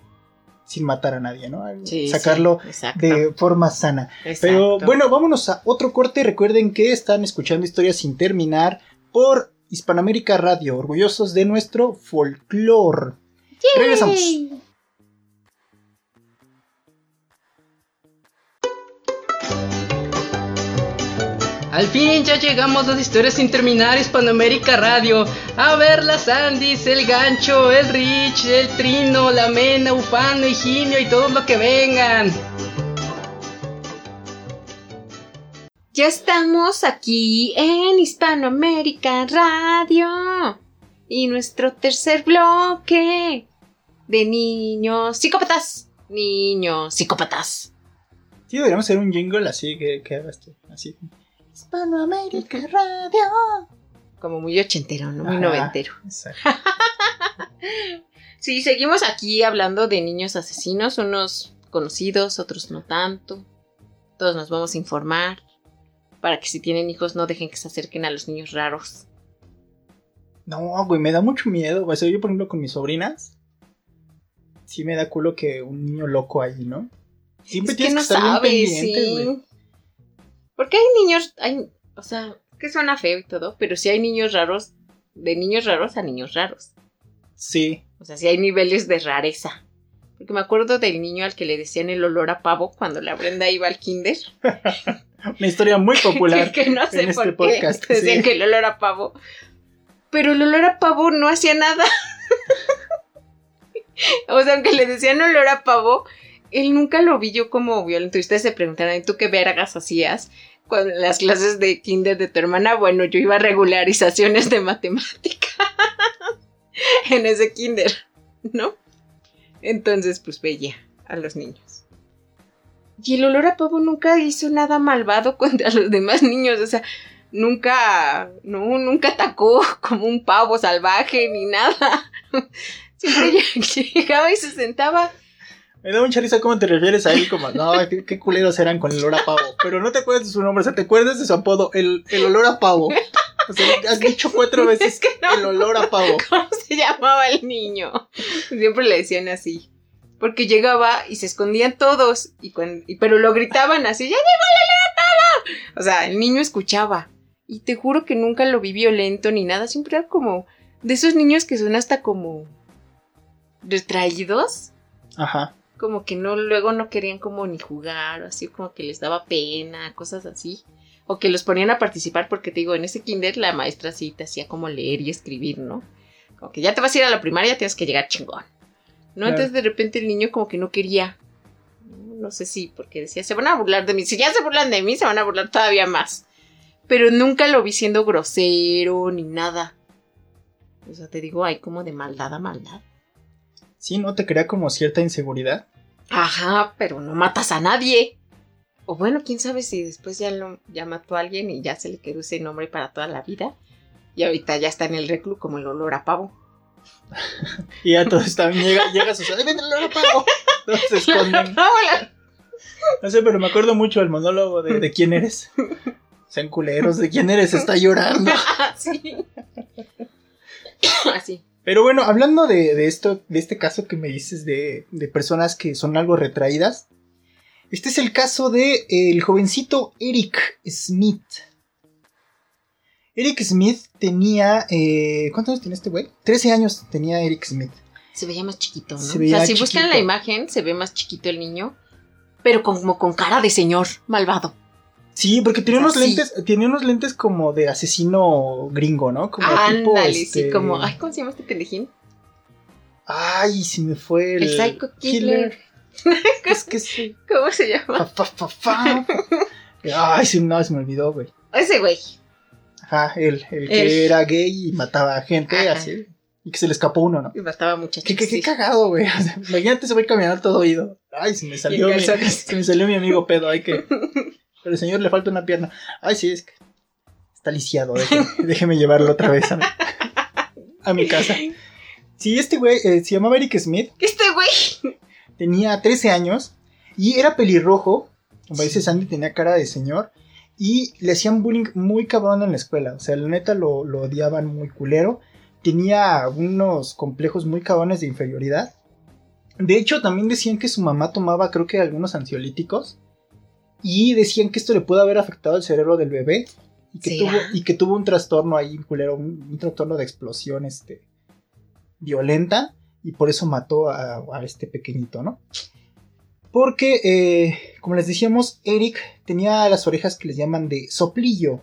sin matar a nadie, ¿no? Sí, Sacarlo sí, de forma sana. exacto. Pero bueno, vámonos a otro corte. Recuerden que están escuchando historias sin terminar por Hispanoamérica Radio, orgullosos de nuestro folclore. Regresamos. Al fin ya llegamos a las historias sin terminar Hispanoamérica Radio. A ver las Andis, el gancho, el Rich, el Trino, la Mena, Ufano, Higinio y todo lo que vengan. Ya estamos aquí en Hispanoamérica Radio. Y nuestro tercer bloque de niños psicópatas. Niños psicópatas. Sí, deberíamos hacer un jingle así que, que esto, así. Hispanoamérica Radio. Como muy ochentero, ¿no? Muy Ajá. noventero. Exacto. [LAUGHS] Sí, seguimos aquí hablando de niños asesinos, unos conocidos, otros no tanto. Todos nos vamos a informar para que si tienen hijos no dejen que se acerquen a los niños raros. No, güey, me da mucho miedo. güey. O sea, yo, por ejemplo, con mis sobrinas, sí me da culo que un niño loco ahí, ¿no? Siempre es que tienes no que estar bien sabes, pendiente, sí. güey. Porque hay niños, hay, o sea, que suena feo y todo, pero sí hay niños raros, de niños raros a niños raros. Sí. O sea, sí hay niveles de rareza. Porque me acuerdo del niño al que le decían el olor a pavo cuando la Brenda iba al kinder. [LAUGHS] Una historia muy [LAUGHS] popular. que no sé en por este qué podcast, decían sí. que el olor a pavo. Pero el olor a pavo no hacía nada. [LAUGHS] o sea, aunque le decían olor a pavo, él nunca lo vi yo como violento. Y ustedes se preguntarán, ¿y tú qué vergas hacías? Con las clases de kinder de tu hermana, bueno, yo iba a regularizaciones de matemática [LAUGHS] en ese kinder, ¿no? Entonces, pues veía a los niños. Y el olor a pavo nunca hizo nada malvado [LAUGHS] contra los demás niños, o sea, nunca, no, nunca atacó [LAUGHS] como un pavo salvaje ni nada. Siempre llegaba y se sentaba. Me da mucha risa cómo te refieres a él, como, no, [LAUGHS] qué, qué culeros eran con el olor a pavo. Pero no te acuerdas de su nombre, o sea, te acuerdas de su apodo, el, el olor a pavo. O sea, [LAUGHS] has dicho cuatro veces Es que no. el olor a pavo. ¿Cómo se llamaba el niño? Siempre le decían así. Porque llegaba y se escondían todos, y cuan- y- pero lo gritaban así, ¡ya llegó el olor a pavo! O sea, el niño escuchaba. Y te juro que nunca lo vi violento ni nada, siempre era como de esos niños que son hasta como retraídos, Ajá. Como que no, luego no querían como ni jugar, o así como que les daba pena, cosas así. O que los ponían a participar, porque te digo, en ese kinder la maestra sí te hacía como leer y escribir, ¿no? Como que ya te vas a ir a la primaria, tienes que llegar chingón. ¿No? Claro. Entonces de repente el niño como que no quería. No, No sé si, porque decía, se van a burlar de mí. Si ya se burlan de mí, se van a burlar todavía más. Pero nunca lo vi siendo grosero ni nada. O sea, te digo, hay como de maldad a maldad. Sí, ¿no? Te crea como cierta inseguridad. Ajá, pero no matas a nadie. O bueno, quién sabe si después ya, lo, ya mató a alguien y ya se le quedó ese nombre para toda la vida. Y ahorita ya está en el reclu como el olor a pavo. [LAUGHS] Y ya todos están, llega, llega a su ¡Ay, vente, lo pago! Todos se esconden. [LAUGHS] No sé, pero me acuerdo mucho del monólogo de, de quién eres. [LAUGHS] Sean culeros, de quién eres, está llorando. Sí. [COUGHS] Así. Pero bueno, hablando de, de esto, de este caso que me dices de, de personas que son algo retraídas, este es el caso de el jovencito Eric Smith. Eric Smith tenía. eh, ¿Cuántos años tenía este güey? 13 años tenía Eric Smith. Se veía más chiquito, ¿no? Se veía o sea, si buscan la imagen, se ve más chiquito el niño, pero como con cara de señor malvado. Sí, porque tenía O unos lentes, tenía unos lentes como de asesino gringo, ¿no? Como tipo, Ándale, este, sí, como. Ay, ¿cómo se llama este pendejín? Ay, se me fue el. El Psycho Killer. [LAUGHS] Es que sí. ¿Cómo se llama? Fa, fa, fa. Ay, sí, no, se me olvidó, güey. Ese güey. Ajá, el, el que El- era gay y mataba a gente Ajá. así. Y que se le escapó uno, ¿no? Y mataba muchachos. Qué, qué, qué sí. cagado, güey. O sea, imagínate ese güey caminando todo oído. Ay, se me salió, mi, [LAUGHS] se me salió mi amigo pedo. Ay, que. [LAUGHS] Pero al señor le falta una pierna. Ay, sí, es que. Está lisiado. Déjeme, [LAUGHS] déjeme llevarlo otra vez a mi, a mi casa. Sí, este güey eh, se llamaba Eric Smith. Este güey. Tenía 13 años y era pelirrojo. Como dice Sandy, tenía cara de señor. Y le hacían bullying muy cabrón en la escuela. O sea, la neta lo, lo odiaban muy culero. Tenía unos complejos muy cabrones de inferioridad. De hecho, también decían que su mamá tomaba, creo que algunos ansiolíticos. Y decían que esto le pudo haber afectado el cerebro del bebé. Y que, tuvo, y que tuvo un trastorno ahí, un culero, un, un trastorno de explosión este, violenta. Y por eso mató a, a este pequeñito, ¿no? Porque, eh, como les decíamos, Eric tenía las orejas que les llaman de soplillo.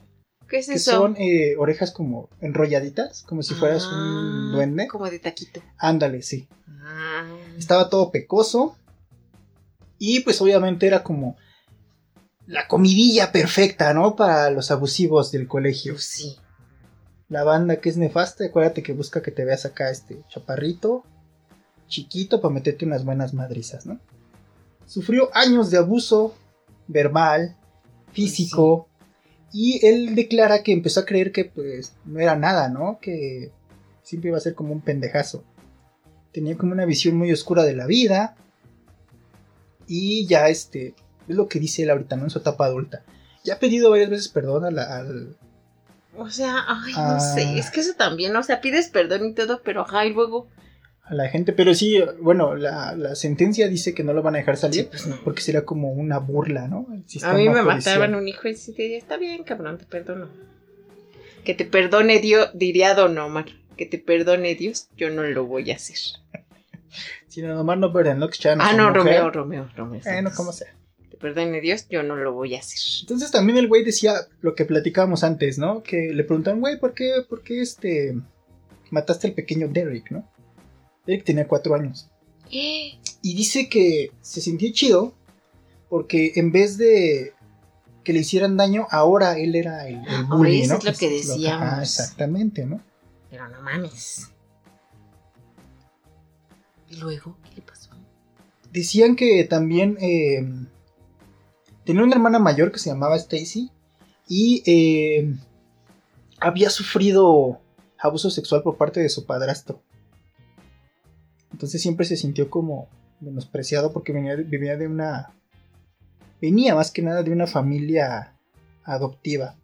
¿Qué es Que eso? son eh, orejas como enrolladitas, como si fueras un Ah, duende. Como de taquito. Ándale, sí. Ah. Estaba todo pecoso. Y pues obviamente era como la comidilla perfecta, ¿no? Para los abusivos del colegio. Pues sí. La banda que es nefasta, acuérdate que busca que te veas acá este chaparrito, chiquito, para meterte unas buenas madrizas, ¿no? Sufrió años de abuso verbal, físico, y él declara que empezó a creer que pues no era nada, ¿no? Que siempre iba a ser como un pendejazo. Tenía como una visión muy oscura de la vida. Y ya este, es lo que dice él ahorita, ¿no? En su etapa adulta. Ya ha pedido varias veces perdón a la- al, O sea, ay, no Ah. sé. Es que eso también, o sea, pides perdón y todo, pero ajá, y luego. a la gente, pero sí, bueno, la, la sentencia dice que no lo van a dejar salir Sí, pues no. porque sería como una burla, ¿no? Al A mí me policial. mataban un hijo y diría, está bien, cabrón, te perdono. Que te perdone Dios, diría Don Omar. Que te perdone Dios, yo no lo voy a hacer. [LAUGHS] Si no, nomás no perden lo que echaban a Ah, no, mujer. Romeo, Romeo, Romeo. Bueno, como sea. Te perdone Dios, yo no lo voy a hacer. Entonces también el güey decía lo que platicábamos antes, ¿no? Que le preguntaban, güey, ¿por qué, por qué este mataste al pequeño Derek, ¿no? Derek tenía cuatro años. Y dice que se sentía chido porque en vez de que le hicieran daño, ahora él era el, el bully, eso ¿no? es lo que decíamos. ajá, exactamente, ¿no? Pero no mames. ¿Y luego qué le pasó? Decían que también eh, tenía una hermana mayor que se llamaba Stacy y eh, había sufrido abuso sexual por parte de su padrastro. Entonces siempre se sintió como menospreciado porque venía, vivía de una... Venía más que nada de una familia adoptiva.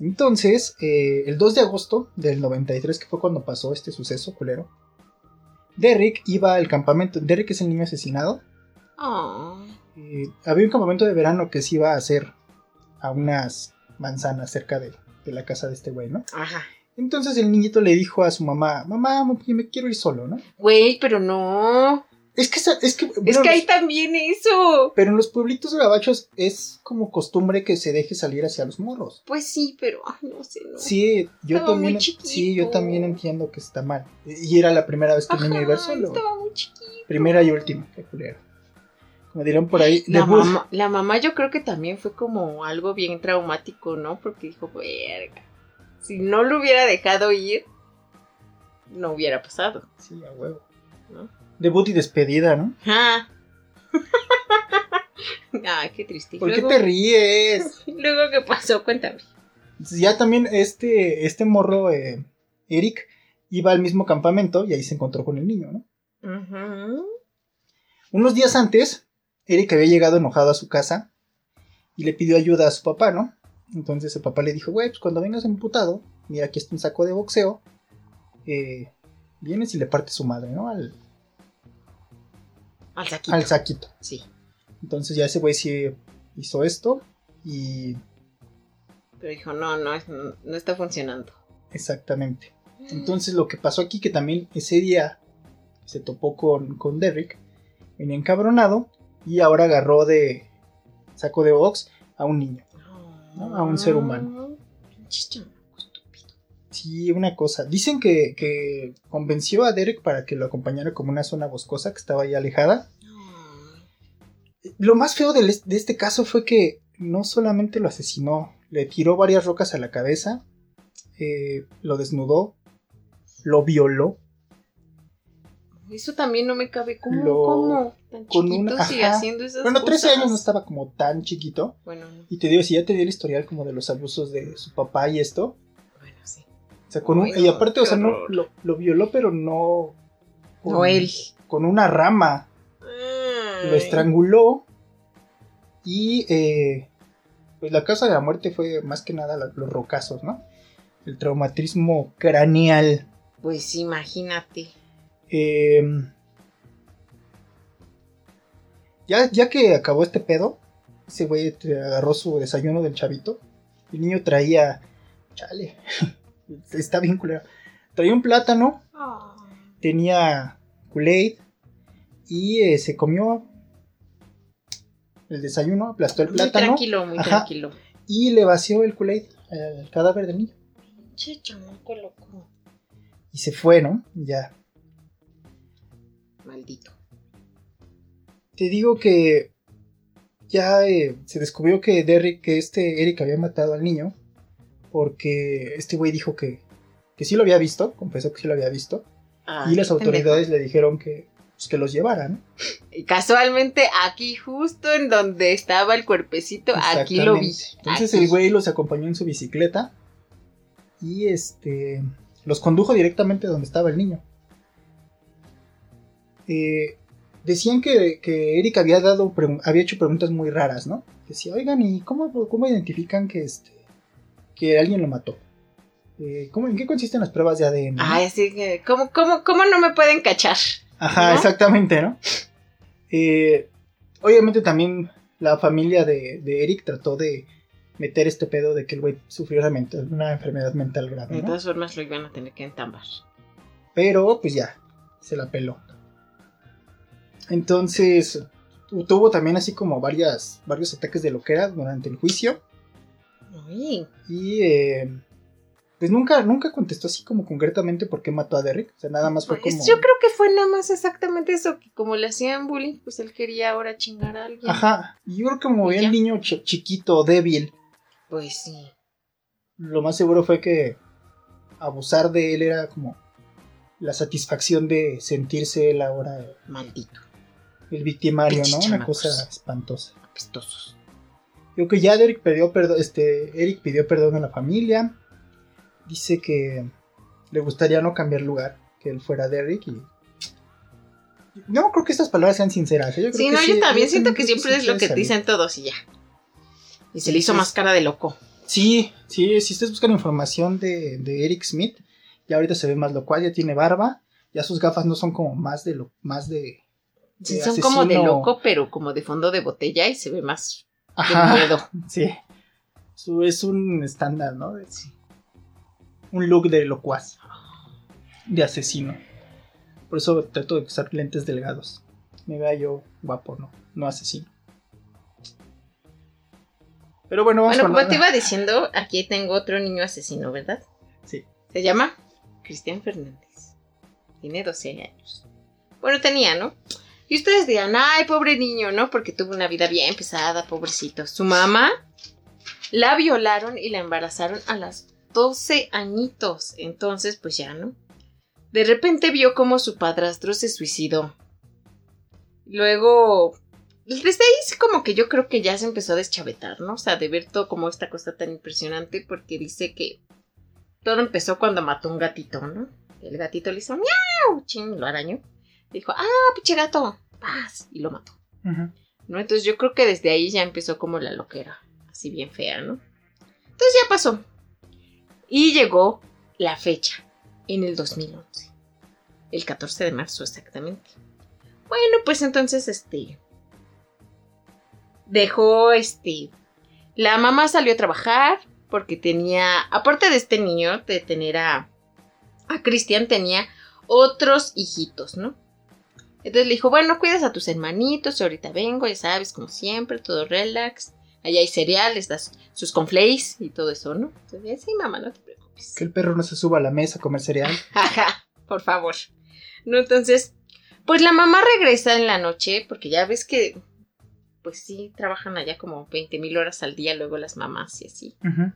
Entonces, eh, el 2 de agosto del 93, que fue cuando pasó este suceso culero, Derrick iba al campamento. Derrick es el niño asesinado. Eh, había un campamento de verano que se iba a hacer a unas manzanas cerca de, de la casa de este güey, ¿no? Ajá. Entonces el niñito le dijo a su mamá, mamá, me quiero ir solo, ¿no? Güey, pero no. Es que, es que, es bueno, que hay también eso. pero en los pueblitos gabachos es como costumbre que se deje salir hacia los morros. Pues sí, pero ay, no sé, no. Sí, yo Estaba también, sí, yo también entiendo que está mal. Y era la primera vez que el niño iba solo. estaba muy chiquito. Primera y última, qué culero. Como dirán por ahí, La mamá, la mamá yo creo que también fue como algo bien traumático, ¿no? Porque dijo, verga. Si no lo hubiera dejado ir, no hubiera pasado. Sí, a huevo. ¿No? Debut y despedida, ¿no? Ah. [LAUGHS] Ay, qué triste. ¿Por qué te ríes? [LAUGHS] Luego, ¿qué pasó? Cuéntame. Ya también este, este morro, eh, Eric, iba al mismo campamento y ahí se encontró con el niño, ¿no? Ujú. Unos días antes, Eric había llegado enojado a su casa y le pidió ayuda a su papá, ¿no? Entonces el papá le dijo, güey, pues cuando vengas emputado, mira, aquí está un saco de boxeo, eh, vienes y le partes su madre, ¿no? Al, Al saquito. al saquito. Sí. Entonces ya ese güey sí hizo esto y Pero dijo, no, no, es- no está funcionando. exactamente. Entonces lo que pasó aquí, que también ese día se topó con, con Derrick, venía encabronado y ahora agarró de saco de box a un niño. ¿no? A un ser humano. Estúpido. Sí, una cosa. Dicen que, que convenció a Derek para que lo acompañara como una zona boscosa que estaba ahí alejada. Lo más feo de este caso fue que no solamente lo asesinó, le tiró varias rocas a la cabeza, eh, lo desnudó, lo violó Eso también no me cabe. ¿Cómo? Lo- ¿Cómo? Tan con chiquito una- ajá. haciendo esas Bueno, 13 cosas? años no estaba como tan chiquito. Bueno, no. Y te digo, si ya te dio el historial como de los abusos de su papá y esto. Bueno, sí. O sea, con un, y aparte, o sea, no, lo, lo violó, pero no. con- No él. Con una rama. Lo estranguló. Y eh, pues la causa de la muerte fue más que nada la- los rocazos, ¿no? El traumatismo craneal. Pues imagínate. Eh, ya, ya que acabó este pedo, ese güey agarró su desayuno del chavito. El niño traía. Chale. [LAUGHS] Está bien culero. Traía un plátano, tenía Kool-Aid y eh, se comió el desayuno, aplastó el Muy plátano tranquilo, muy Ajá. tranquilo. y le vació el Kool-Aid al cadáver del niño. Che, chamaco loco. Y se fue, ¿no? Ya. Maldito. Te digo que ya eh, se descubrió que Derrick, que este Eric había matado al niño. Porque este güey dijo que, que sí lo había visto, confesó que sí lo había visto. Ay, y las autoridades le dijeron que, pues, que los llevaran. Y Casualmente, aquí, justo en donde estaba el cuerpecito, aquí lo vi. Entonces Aquí. el güey los acompañó en su bicicleta. Y este. Los condujo directamente donde estaba el niño. Eh, decían que, que Eric había dado había hecho preguntas muy raras, ¿no? Decía, oigan, ¿y cómo, cómo identifican que este que alguien lo mató? Eh, ¿cómo, ¿En qué consisten las pruebas de ADN? no? Ay, así que, ¿cómo, cómo, cómo no me pueden cachar? Ajá, ¿no? exactamente, ¿no? Eh, obviamente también la familia de, de Eric trató de meter este pedo de que el güey sufrió una, mental- una enfermedad mental grave, De todas formas lo iban a tener que entambar. Pero pues ya, se la peló. Entonces, tu- tuvo también así como varias, varios ataques de loquera durante el juicio. Uy, Y eh, pues nunca, nunca contestó así como concretamente por qué mató a Derrick. O sea, nada más fue pues, como... yo creo que fue nada más exactamente eso, que como le hacían bullying, pues él quería ahora chingar a alguien. Ajá, y yo creo que como veía el niño chi- chiquito, débil, Pues sí. lo más seguro fue que abusar de él era como la satisfacción de sentirse él ahora Maldito. El victimario, ¿no? Una cosa espantosa. Apestosos. Creo que ya Eric pidió perdón, este, Eric pidió perdón a la familia. Dice que le gustaría no cambiar lugar, que él fuera Derrick y no creo que estas palabras sean sinceras. ¿eh? Yo creo Sí, que no, yo también siento que siempre es lo que dicen todos y ya. Y se le hizo más cara de loco. Sí, sí, si ustedes buscan información de, de Eric Smith, ya ahorita se ve más locuaz, ya tiene barba, ya sus gafas no son como más de lo, más de, Sí, son como de loco, pero como de fondo de botella y se ve más Ajá, miedo. [LAUGHS] sí. Es un estándar, ¿no? Un look de locuaz, de asesino. Por eso trato de usar lentes delgados. Me vea yo guapo, ¿no? No asesino. Pero bueno, vamos Bueno, como la- te iba diciendo, aquí tengo otro niño asesino, ¿verdad? Sí. Se llama Cristian Fernández. Tiene 12 años. Bueno, tenía, ¿no? Y ustedes dirán, ay, pobre niño, ¿no? Porque tuvo una vida bien pesada, pobrecito. Su mamá la violaron y la embarazaron a las 12 añitos. Entonces, pues ya, ¿no? De repente vio cómo su padrastro se suicidó. Luego, desde ahí como que yo creo que ya se empezó a deschavetar, ¿no? O sea, de ver todo como esta cosa tan impresionante porque dice que todo empezó cuando mató un gatito, ¿no? El gatito le hizo miau, ching, lo arañó. Dijo, ah, pinche gato, paz, y lo mató. ¿no? Entonces yo creo que desde ahí ya empezó como la loquera, así bien fea, ¿no? Entonces ya pasó. Y llegó la fecha, en el 2011. El 14 de marzo exactamente. Bueno, pues entonces, este... Dejó, este... La mamá salió a trabajar porque tenía, aparte de este niño, de tener a, a Cristian, tenía otros hijitos, ¿no? Entonces le dijo, bueno, cuidas a tus hermanitos, ahorita vengo, ya sabes, como siempre, todo relax. Allá hay cereales, das sus conflays y todo eso, ¿no? Entonces, sí, mamá, no te preocupes. Que el perro no se suba a la mesa a comer cereal. [LAUGHS] Ajá, por favor. No, entonces, pues la mamá regresa en la noche, porque ya ves que, pues sí, trabajan allá como 20 mil horas al día, luego las mamás y así. Ujú.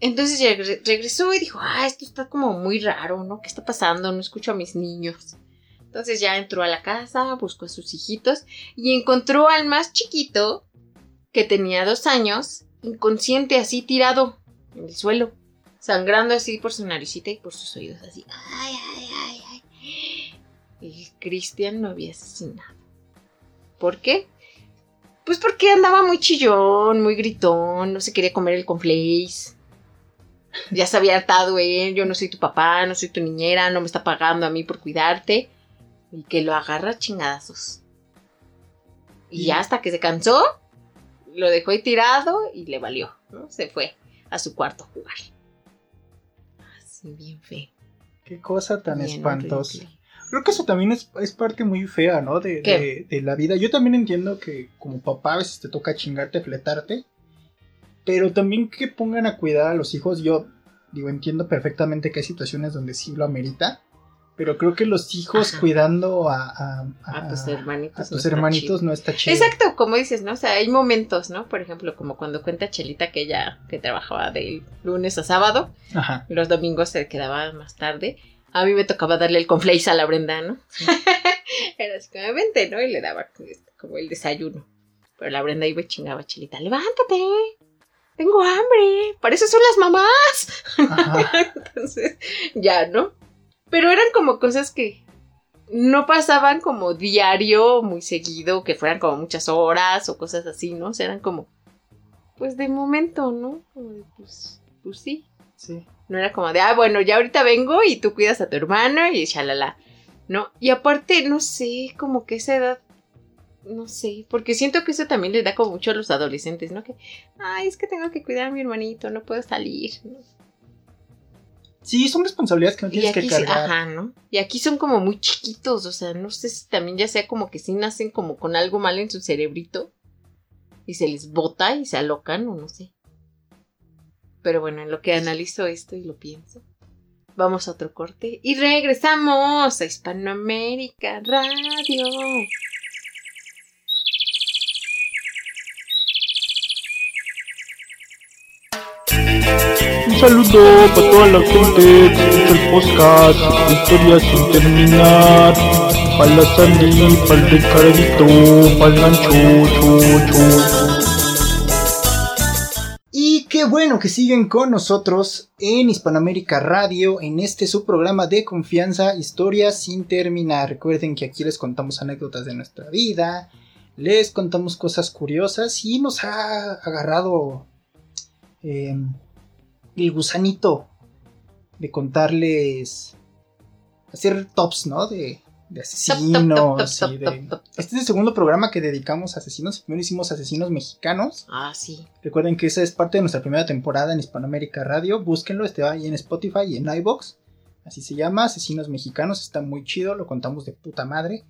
Entonces regre- regresó y dijo, ah, esto está como muy raro, ¿no? ¿Qué está pasando? No escucho a mis niños. Entonces ya entró a la casa, buscó a sus hijitos y encontró al más chiquito, que tenía dos años, inconsciente así tirado en el suelo, sangrando así por su naricita y por sus oídos, así. Ay, ay, ay, ay. Y Cristian lo había asesinado. ¿Por qué? Pues porque andaba muy chillón, muy gritón, no se quería comer el conflace. Ya se había hartado él, yo no soy tu papá, no soy tu niñera, no me está pagando a mí por cuidarte. Y que lo agarra chingadazos. Y ya hasta que se cansó, lo dejó ahí tirado y le valió, ¿no? Se fue a su cuarto a jugar. Así bien feo. Qué cosa tan bien espantosa. horrible. Creo que eso también es, es parte muy fea, ¿no? De, de- de la vida. Yo también entiendo que como papá a veces te toca chingarte, fletarte. Pero también que pongan a cuidar a los hijos. Yo digo, entiendo perfectamente que hay situaciones donde sí lo amerita. Pero creo que los hijos Ajá. cuidando a, a- a- A tus hermanitos. a no tus está hermanitos no está chido. Exacto, como dices, ¿no? O sea, hay momentos, ¿no? Por ejemplo, como cuando cuenta Chelita que ella que trabajaba de lunes a sábado, Ajá. los domingos se quedaba más tarde. A mí me tocaba darle el conflace a la Brenda, ¿no? [LAUGHS] Era así como, vente, ¿no? Y le daba como el desayuno. Pero la Brenda iba y chingaba a Chelita, levántate, tengo hambre, para eso son las mamás. [LAUGHS] Entonces, ya, ¿no? Pero eran como cosas que no pasaban como diario, muy seguido, que fueran como muchas horas o cosas así, ¿no? O sea, eran como, pues de momento, ¿no? Como de, pues, pues sí. Sí. No era como de, ah, bueno, ya ahorita vengo y tú cuidas a tu hermano y shalala. ¿No? Y aparte, no sé, como que esa edad, no sé, porque siento que eso también le da como mucho a los adolescentes, ¿no? Que, ay, es que tengo que cuidar a mi hermanito, no puedo salir. ¿no? Sí, son responsabilidades que no tienes que cargar. ajá, ¿no? Y aquí son como muy chiquitos, o sea, no sé si también ya sea como que sí nacen como con algo mal en su cerebrito y se les bota y se alocan o no sé. Pero bueno, en lo que analizo esto y lo pienso, vamos a otro corte y regresamos a Hispanoamérica Radio. Un saludo para toda la gente que escucha el podcast, historias sin terminar. Para la Sandy, para el Ricardito, para el Gancho, cho, cho. Y qué bueno que siguen con nosotros en Hispanoamérica Radio, en este su programa de confianza, historias sin terminar. Recuerden que aquí les contamos anécdotas de nuestra vida, les contamos cosas curiosas y nos ha agarrado eh, el gusanito de contarles, hacer tops, ¿no? De, de asesinos top, y top, de... Este es el segundo programa que dedicamos a asesinos. Primero hicimos asesinos mexicanos. Ah, sí. Recuerden que esa es parte de nuestra primera temporada en Hispanoamérica Radio. Búsquenlo, este va ahí en Spotify y en iBox. Así se llama, Asesinos Mexicanos. Está muy chido, lo contamos de puta madre.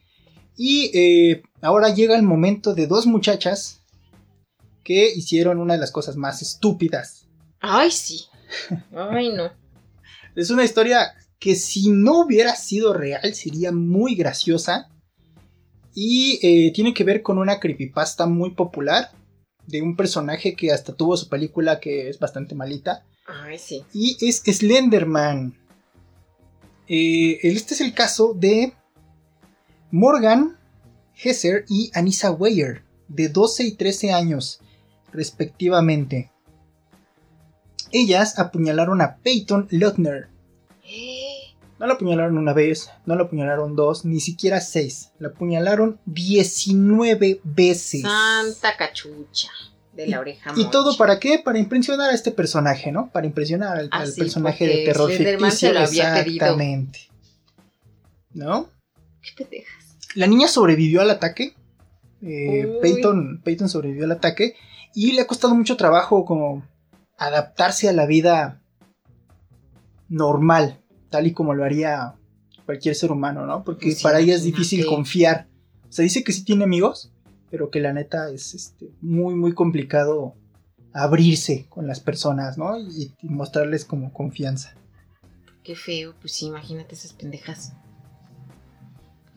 Y eh, ahora llega el momento de dos muchachas que hicieron una de las cosas más estúpidas. Ay, sí. Ay, no. Es una historia que si no hubiera sido real sería muy graciosa. Y eh, tiene que ver con una creepypasta muy popular de un personaje que hasta tuvo su película que es bastante malita. Ay, sí. Y es Slenderman. Eh, este es el caso de Morgan Hesser y Anissa Weyer, de 12 y 13 años, respectivamente. Ellas apuñalaron a Peyton Lutner. No la apuñalaron una vez, no la apuñalaron dos, ni siquiera seis. La apuñalaron 19 veces. Santa cachucha de la oreja. ¿Y mocha. todo para qué? Para impresionar a este personaje, ¿no? Para impresionar al, Ah, al sí, personaje de terror ficticio. se lo había pedido. Exactamente. ¿No? Qué pendejas. La niña sobrevivió al ataque. Eh. Peyton, Peyton sobrevivió al ataque. Y le ha costado mucho trabajo como adaptarse a la vida normal, tal y como lo haría cualquier ser humano, ¿no? Porque Pues sí, para ella es difícil confiar. O sea, dice que sí tiene amigos, pero que la neta es este, muy, muy complicado abrirse con las personas, ¿no? Y, y mostrarles como confianza. Qué feo. Pues sí, imagínate esas pendejas.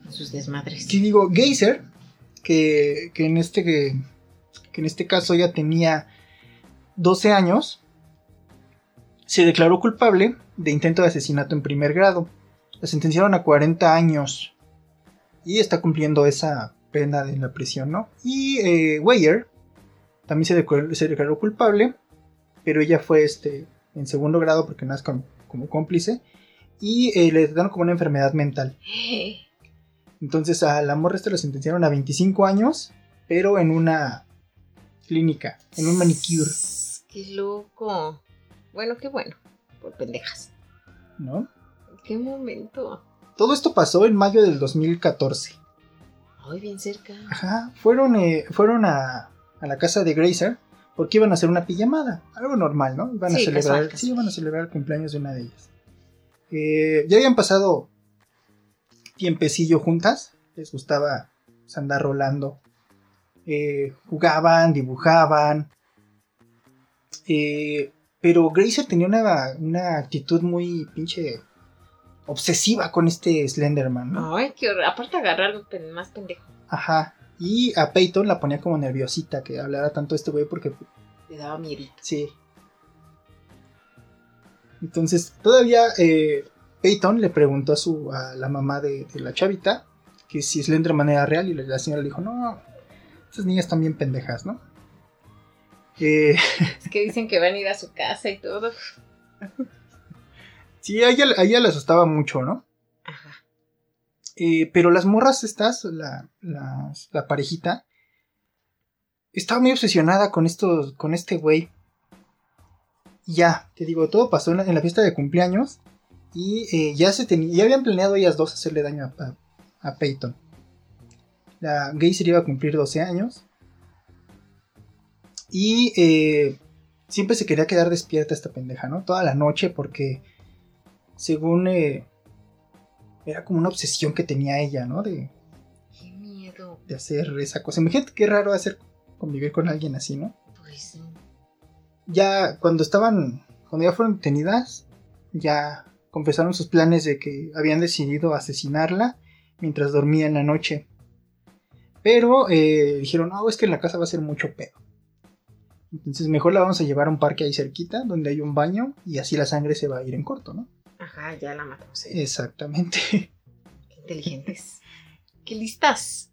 Sus desmadres. Sí, digo, Geyser, que, que en este que, que en este caso ya tenía 12 años, se declaró culpable de intento de asesinato en primer grado. La sentenciaron a 40 años y está cumpliendo esa pena de la prisión, ¿no? Y eh, Weyer también se declaró, culpable, pero ella fue este en segundo grado porque es como, como cómplice y eh, le trataron como una enfermedad mental. Entonces a la morra esta sentenciaron a 25 años, pero en una clínica, en un manicure, Qué loco. Bueno, qué bueno. Por pendejas. ¿no? Qué momento. Todo esto pasó en mayo del 2014. Ay, bien cerca. Ajá, fueron, eh, fueron a, a la casa de Grazer porque iban a hacer una pijamada, algo normal, ¿no? Iban a celebrar, casual, casual. sí, iban a celebrar el cumpleaños de una de ellas. Eh, ya habían pasado tiempecillo juntas, les gustaba pues, andar rolando, Eh, jugaban, dibujaban, Eh, pero Grazer tenía una, una actitud muy pinche obsesiva con este Slenderman, ¿no? Ay, qué horror. Aparte agarrar más pendejo. Ajá. Y a Peyton la ponía como nerviosita que hablara tanto este güey porque Le daba miedo. sí. Entonces, todavía eh, Peyton le preguntó a su a la mamá de, de la chavita que si Slenderman era real y la señora le dijo, no, esas niñas están bien pendejas, ¿no? Eh, [LAUGHS] Es que dicen que van a ir a su casa y todo. sí, a ella, a ella le asustaba mucho, ¿no? Ajá. Eh, pero las morras estas, la, la parejita, estaba muy obsesionada con estos, con este güey. Ya, te digo, todo pasó en la, en la fiesta de cumpleaños. Y eh, ya se tenía, ya habían planeado ellas dos hacerle daño a, a- a Peyton. La Geyser iba a cumplir 12 años. Y eh, siempre se quería quedar despierta esta pendeja, ¿no? Toda la noche porque según eh, era como una obsesión que tenía ella, ¿no? De, Qué miedo. de hacer esa cosa. Imagínate qué raro hacer convivir con alguien así, ¿no? Pues Ya cuando estaban, cuando ya fueron detenidas, ya confesaron sus planes de que habían decidido asesinarla mientras dormía en la noche. Pero eh, dijeron, no, es que en la casa va a ser mucho pedo. Entonces mejor la vamos a llevar a un parque ahí cerquita, donde hay un baño, y así la sangre se va a ir en corto, ¿no? Ajá, ya la matamos. Exactamente. [LAUGHS] Qué inteligentes. Qué listas.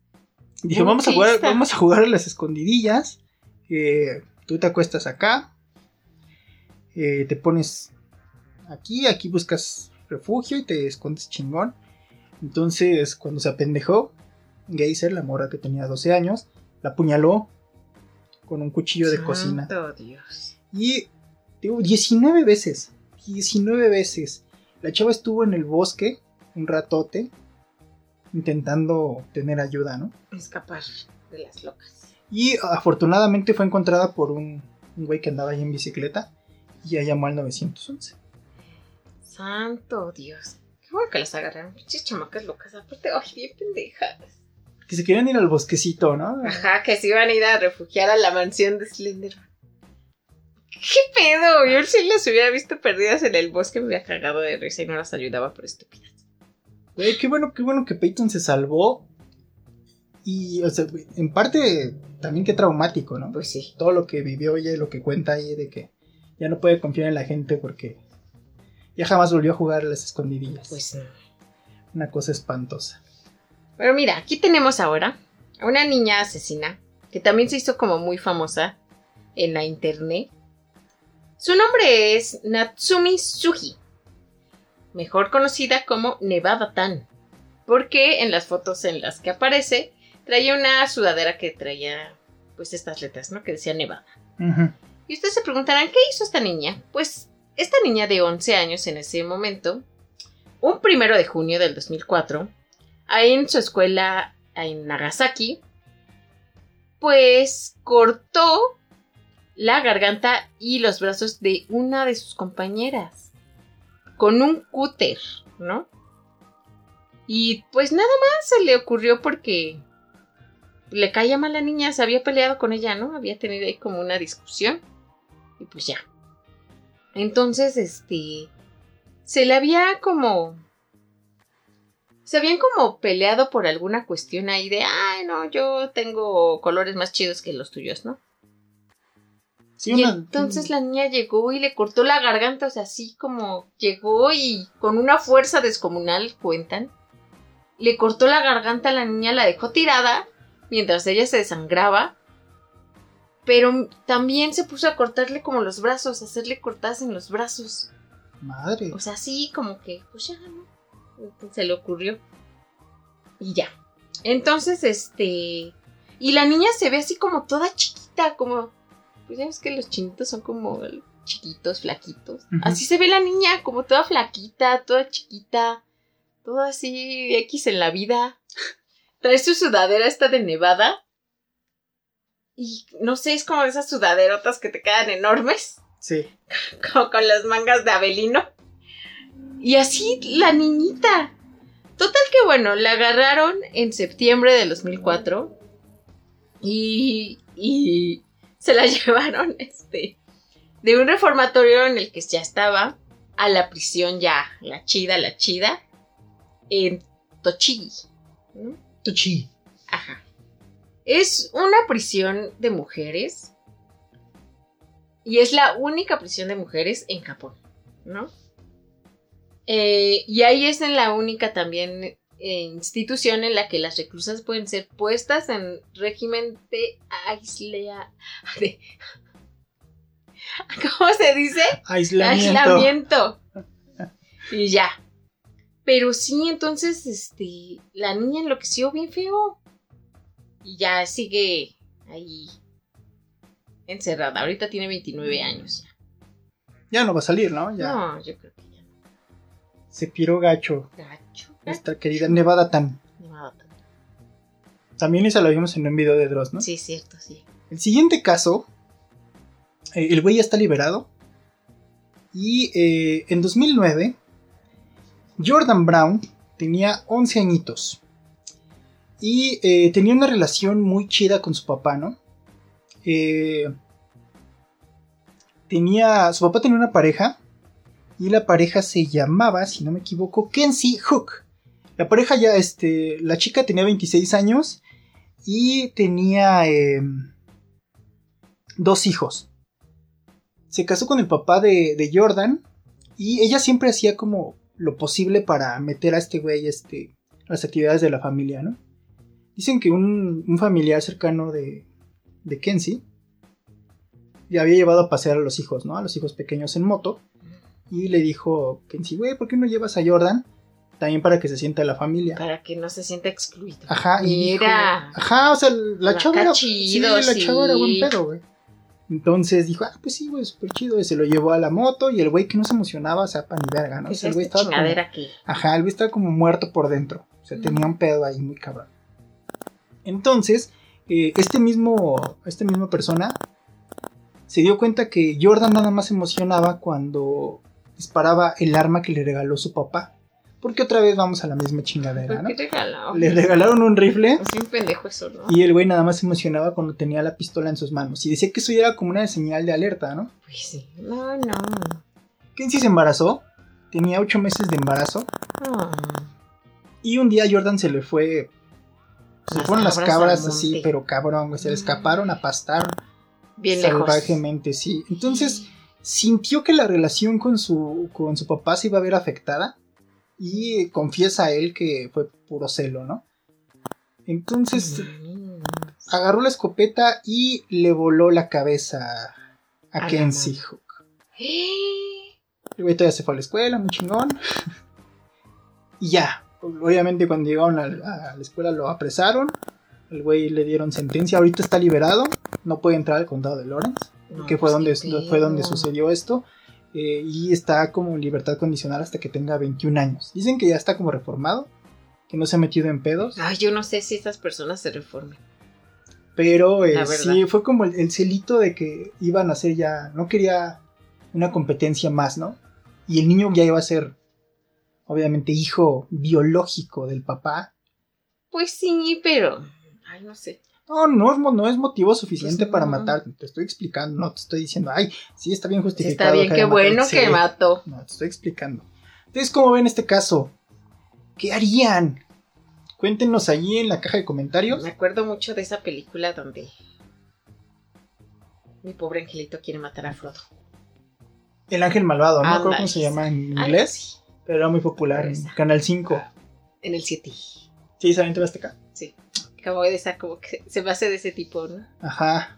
Dije, vamos a jugar, vamos a jugar a las escondidillas. eh, tú te acuestas acá. eh, te pones aquí, aquí buscas refugio y te escondes chingón. Entonces, cuando se apendejó, Geyser, la morra que tenía 12 años, la apuñaló con un cuchillo de cocina. Santo Dios. Y digo, 19 veces. 19 veces. La chava estuvo en el bosque un ratote intentando tener ayuda, ¿no? Escapar de las locas. Y afortunadamente fue encontrada por un, un güey que andaba ahí en bicicleta y ya llamó al 911. Santo Dios. Qué bueno que las agarraron. Pinches chamacas locas. Aparte, ay, bien pendejas. Que se querían ir al bosquecito, ¿no? Ajá, que se iban a ir a refugiar a la mansión de Slenderman. ¿Qué pedo? Yo si las hubiera visto perdidas en el bosque me hubiera cagado de risa y no las ayudaba por estúpidas. Güey, qué bueno, qué bueno que Peyton se salvó. Y, o sea, en parte también qué traumático, ¿no? Pues sí. todo lo que vivió ella y lo que cuenta ahí de que ya no puede confiar en la gente porque ya jamás volvió a jugar a las escondidillas. Pues no. Una cosa espantosa. Pero mira, aquí tenemos ahora a una niña asesina que también se hizo como muy famosa en la internet. Su nombre es Natsumi Suji, mejor conocida como Nevada Tan, porque en las fotos en las que aparece traía una sudadera que traía pues estas letras, ¿no? Que decía Nevada. Y ustedes se preguntarán, ¿qué hizo esta niña? Pues esta niña de 11 años en ese momento, un primero de junio del 2004, ahí en su escuela en Nagasaki, pues cortó la garganta y los brazos de una de sus compañeras con un cúter, ¿no? Y pues nada más se le ocurrió porque le caía mal a la niña, se había peleado con ella, ¿no? Había tenido ahí como una discusión. Y pues ya. Entonces, este. Se le había como. Se habían como peleado por alguna cuestión ahí de, ay, no, yo tengo colores más chidos que los tuyos, ¿no? Sí, y una- entonces la niña llegó y le cortó la garganta, o sea, así como llegó y con una fuerza descomunal, cuentan, le cortó la garganta a la niña, la dejó tirada mientras ella se desangraba, pero también se puso a cortarle como los brazos, a hacerle cortadas en los brazos, Madre. o sea, así como que, pues ya, ¿no? Se le ocurrió. Y ya. Entonces, este... Y la niña se ve así como toda chiquita, como... Pues ya ves que los chinitos son como chiquitos, flaquitos. Así se ve la niña, como toda flaquita, toda chiquita. Toda así X en la vida. [LAUGHS] Trae su sudadera esta de nevada. Y no sé, es como esas sudaderotas que te quedan enormes Sí. [LAUGHS] como con las mangas de Abelino. Y así la niñita. Total que bueno, la agarraron en septiembre de 2004 y, y se la [LAUGHS] llevaron este, de un reformatorio en el que ya estaba a la prisión ya, la chida, la chida, en Tochigi. ¿no? Tuchi. Ajá. Es una prisión de mujeres. Y es la única prisión de mujeres en Japón, ¿no? Eh, y ahí es en la única también eh, institución en la que las reclusas pueden ser puestas en régimen de aislea... de- [LAUGHS] ¿Cómo se dice? Aislamiento. Aislamiento. Y ya. Pero sí, entonces, este, la niña enloqueció bien feo. Y ya sigue ahí encerrada. Ahorita tiene 29 años ya. Ya no va a salir, ¿no? Ya. No, yo creo. Se piró gacho. Gacho. Nuestra querida Nevada Tan. No, tanto. También esa la vimos en un video de Dross, ¿no? Sí, cierto, sí. El siguiente caso, eh, el güey ya está liberado. Y eh, en 2009, Jordan Brown tenía 11 añitos. Y eh, tenía una relación muy chida con su papá, ¿no? Tenía. Su papá tenía una pareja. Y la pareja se llamaba, si no me equivoco, Kenzie Hook. La pareja ya, este. La chica tenía 26 años. Y tenía. em, dos hijos. Se casó con el papá de, Jordan y ella siempre hacía como lo posible para meter a este güey este, las actividades de la familia, ¿no? Dicen que un, un familiar cercano de, de Kenzie le había llevado a pasear a los hijos, ¿no? A los hijos pequeños en moto y le dijo, Kenzie, güey, ¿por qué no llevas a Jordan? También para que se sienta la familia. Para que no se sienta excluido. Ajá, y dijo- Mira. ajá, o sea, la chava era, chido, sí, la chava era buen sí. pedo, güey. Entonces dijo, ah, pues sí, güey, súper chido. Y se lo llevó a la moto y el güey que no se emocionaba, o sea, pan y verga, ¿no? O sea, el güey esta estaba como-. Ajá, el güey estaba como muerto por dentro. O sea, tenía un pedo ahí muy cabrón. Entonces, eh, este mismo, esta misma persona se dio cuenta que Jordan nada más se emocionaba cuando disparaba el arma que le regaló su papá. Porque otra vez vamos a la misma chingadera, ¿Por ¿no? regalado? Le regalaron un rifle Es un pendejo eso, ¿no? y el güey nada más se emocionaba cuando tenía la pistola en sus manos. Y decía que eso ya era como una señal de alerta, ¿no? Pues sí. No, no. Kenzie se embarazó. Tenía ocho meses de embarazo. Y un día Jordan se le fue. Se le Las fueron las cabras así, pero cabrón, güey. Se le escaparon a pastar Bien lejos. salvajemente, sí. Entonces sintió que la relación con su, con su papá se iba a ver afectada. Y confiesa a él que fue puro celo, ¿no? Entonces agarró la escopeta y le voló la cabeza a A la Kenzie. Hook. El güey todavía se fue a la escuela, muy chingón. Y ya, obviamente cuando llegaron a, a la escuela lo apresaron. El güey le dieron sentencia, ahorita está liberado, no puede entrar al condado de Lawrence, No, que fue pues, donde, fue donde sucedió esto. eh, y está como en libertad condicional hasta que tenga 21 años. Dicen que ya está como reformado, que no se ha metido en pedos. Ay, yo no sé si estas personas se reformen. Pero eh, sí, fue como el, el celito de que iban a ser ya, no quería una competencia más, ¿no? Y el niño ya iba a ser, obviamente, hijo biológico del papá. Pues sí, pero. Ay, no sé. No, no no es motivo suficiente Pues para no. matar. Te estoy explicando, no te estoy diciendo, ay, sí está bien justificado. Está bien, qué haya matado". bueno Sí. que mató. No, te estoy explicando. Entonces, ¿cómo ven este caso? ¿Qué harían? Cuéntenos allí en la caja de comentarios. Me acuerdo mucho de esa película donde mi pobre angelito quiere matar a Frodo. El ángel malvado, no cómo se llama en inglés, pero era muy popular en. Canal 5. En el 7. Sí, ¿saben TV Azteca? Sí. Como de esa, como que se me hace de ese tipo, ¿no? Ajá.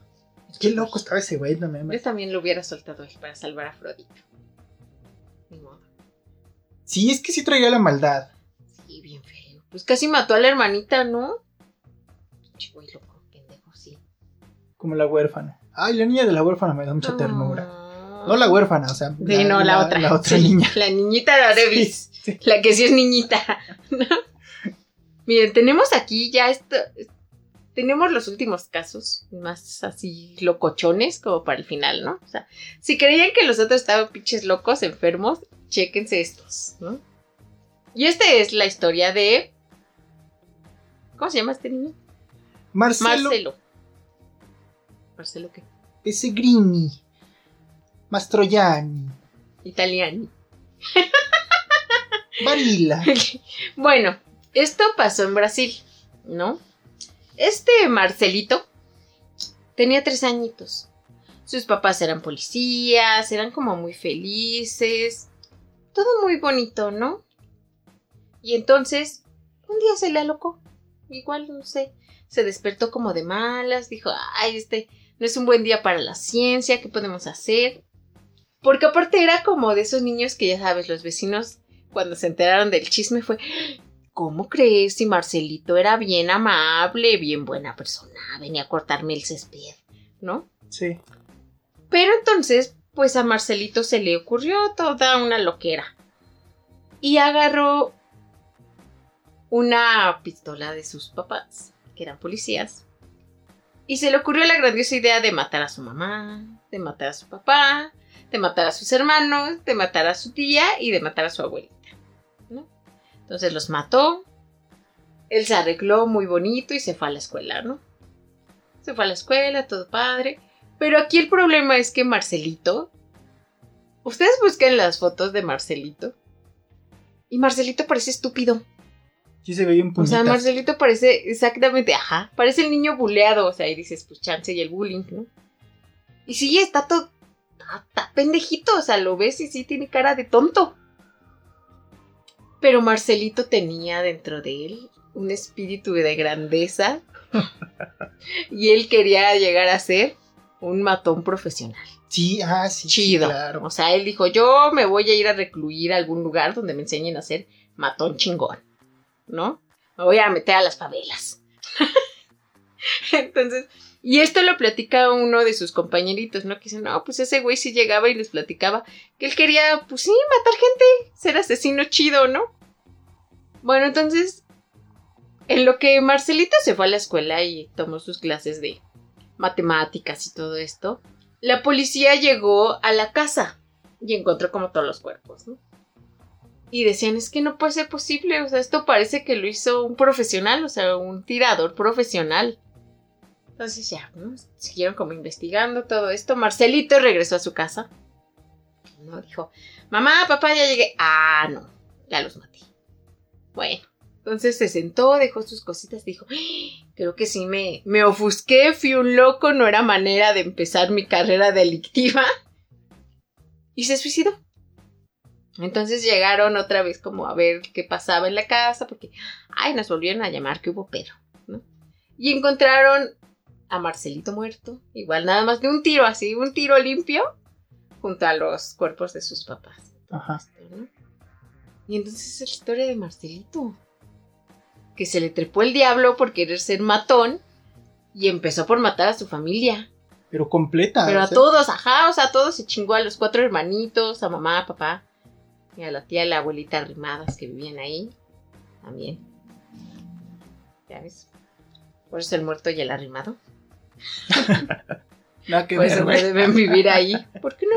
Qué loco estaba ese güey también. Yo también lo hubiera soltado él para salvar a Frodito. Ni modo. Sí, es que sí traía la maldad. Sí, bien feo. Pues casi mató a la hermanita, ¿no? Pinche güey loco, pendejo, sí. Como la huérfana. Ay, la niña de la huérfana me da mucha ternura. No. La huérfana, o sea. Sí, no, la, otra. La otra Sí, niña. La niñita de Arevis. [LAUGHS] Sí, sí. La que sí es niñita. [LAUGHS] ¿no? Miren, tenemos aquí ya esto. Tenemos los últimos casos más así locochones como para el final, ¿no? O sea, si creían que los otros estaban pinches locos, enfermos, chéquense estos, ¿no? Y esta es la historia de. ¿Cómo se llama este niño? Marcelo Marcelo. ¿Marcelo qué? Pesegrini. Mastroianni. Italiano. Barilla. [LAUGHS] Bueno, esto pasó en Brasil, ¿no? Este Marcelito tenía tres añitos. Sus papás eran policías, eran como muy felices. Todo muy bonito, ¿no? Y entonces, un día se le alocó. Igual, no sé. Se despertó como de malas. Dijo, ay, este no es un buen día para la ciencia. ¿Qué podemos hacer? Porque aparte era como de esos niños que ya sabes, los vecinos cuando se enteraron del chisme fue, ¿cómo crees si Marcelito era bien amable, bien buena persona, venía a cortarme el césped, ¿no? Sí. Pero entonces, pues a Marcelito se le ocurrió toda una loquera. Y agarró una pistola de sus papás, que eran policías. Y se le ocurrió la grandiosa idea de matar a su mamá, de matar a su papá, de matar a sus hermanos, de matar a su tía y de matar a su abuelita. Entonces los mató. Él se arregló muy bonito y se fue a la escuela, ¿no? Se fue a la escuela, todo padre. Pero aquí el problema es que Marcelito. Ustedes buscan las fotos de Marcelito. Y Marcelito parece estúpido. Sí se un O puñetas. sea, Marcelito parece exactamente, ajá, parece el niño buleado. O sea, y dices, pues chance y el bullying, ¿no? Y sí, está todo. Está, está pendejito. O sea, lo ves y sí tiene cara de tonto. Pero Marcelito tenía dentro de él un espíritu de grandeza. [LAUGHS] y él quería llegar a ser un matón profesional. Sí, ah, sí. sí, Chido. claro. O sea, él dijo, yo me voy a ir a recluir a algún lugar donde me enseñen a ser matón chingón. ¿No? Me voy a meter a las favelas. [LAUGHS] Entonces, y esto lo platica uno de sus compañeritos, ¿no? Que dice, no, pues ese güey sí llegaba y les platicaba que él quería, pues sí, matar gente, ser asesino chido, ¿no? Bueno, entonces, en lo que Marcelito se fue a la escuela y tomó sus clases de matemáticas y todo esto, la policía llegó a la casa y encontró como todos los cuerpos, ¿no? Y decían, es que no puede ser posible, o sea, esto parece que lo hizo un profesional, o sea, un tirador profesional. Entonces ya, ¿no? Siguieron como investigando todo esto. Marcelito regresó a su casa. ¿No? Dijo, mamá, papá, ya llegué. Ah, no, ya los maté. Bueno, entonces se sentó, dejó sus cositas, dijo, "Ah, creo que sí me, me ofusqué, fui un loco, no era manera de empezar mi carrera delictiva. Y se suicidó. Entonces llegaron otra vez como a ver qué pasaba en la casa, porque, ay, nos volvieron a llamar que hubo pedo, ¿no? Y encontraron a Marcelito muerto. Igual nada más de un tiro así, un tiro limpio junto a los cuerpos de sus papás. Ajá. ¿no? Y entonces es la historia de Marcelito. Que se le trepó el diablo por querer ser matón y empezó por matar a su familia. Pero completa. Pero a sea, todos, ajá, o sea, a todos se chingó a los cuatro hermanitos, a mamá, a papá, y a la tía y la abuelita arrimadas que vivían ahí. También. ¿Ya ves? Por eso el muerto y el arrimado. [LAUGHS] Nada que no güey. deben vivir ahí. ¿Por qué no?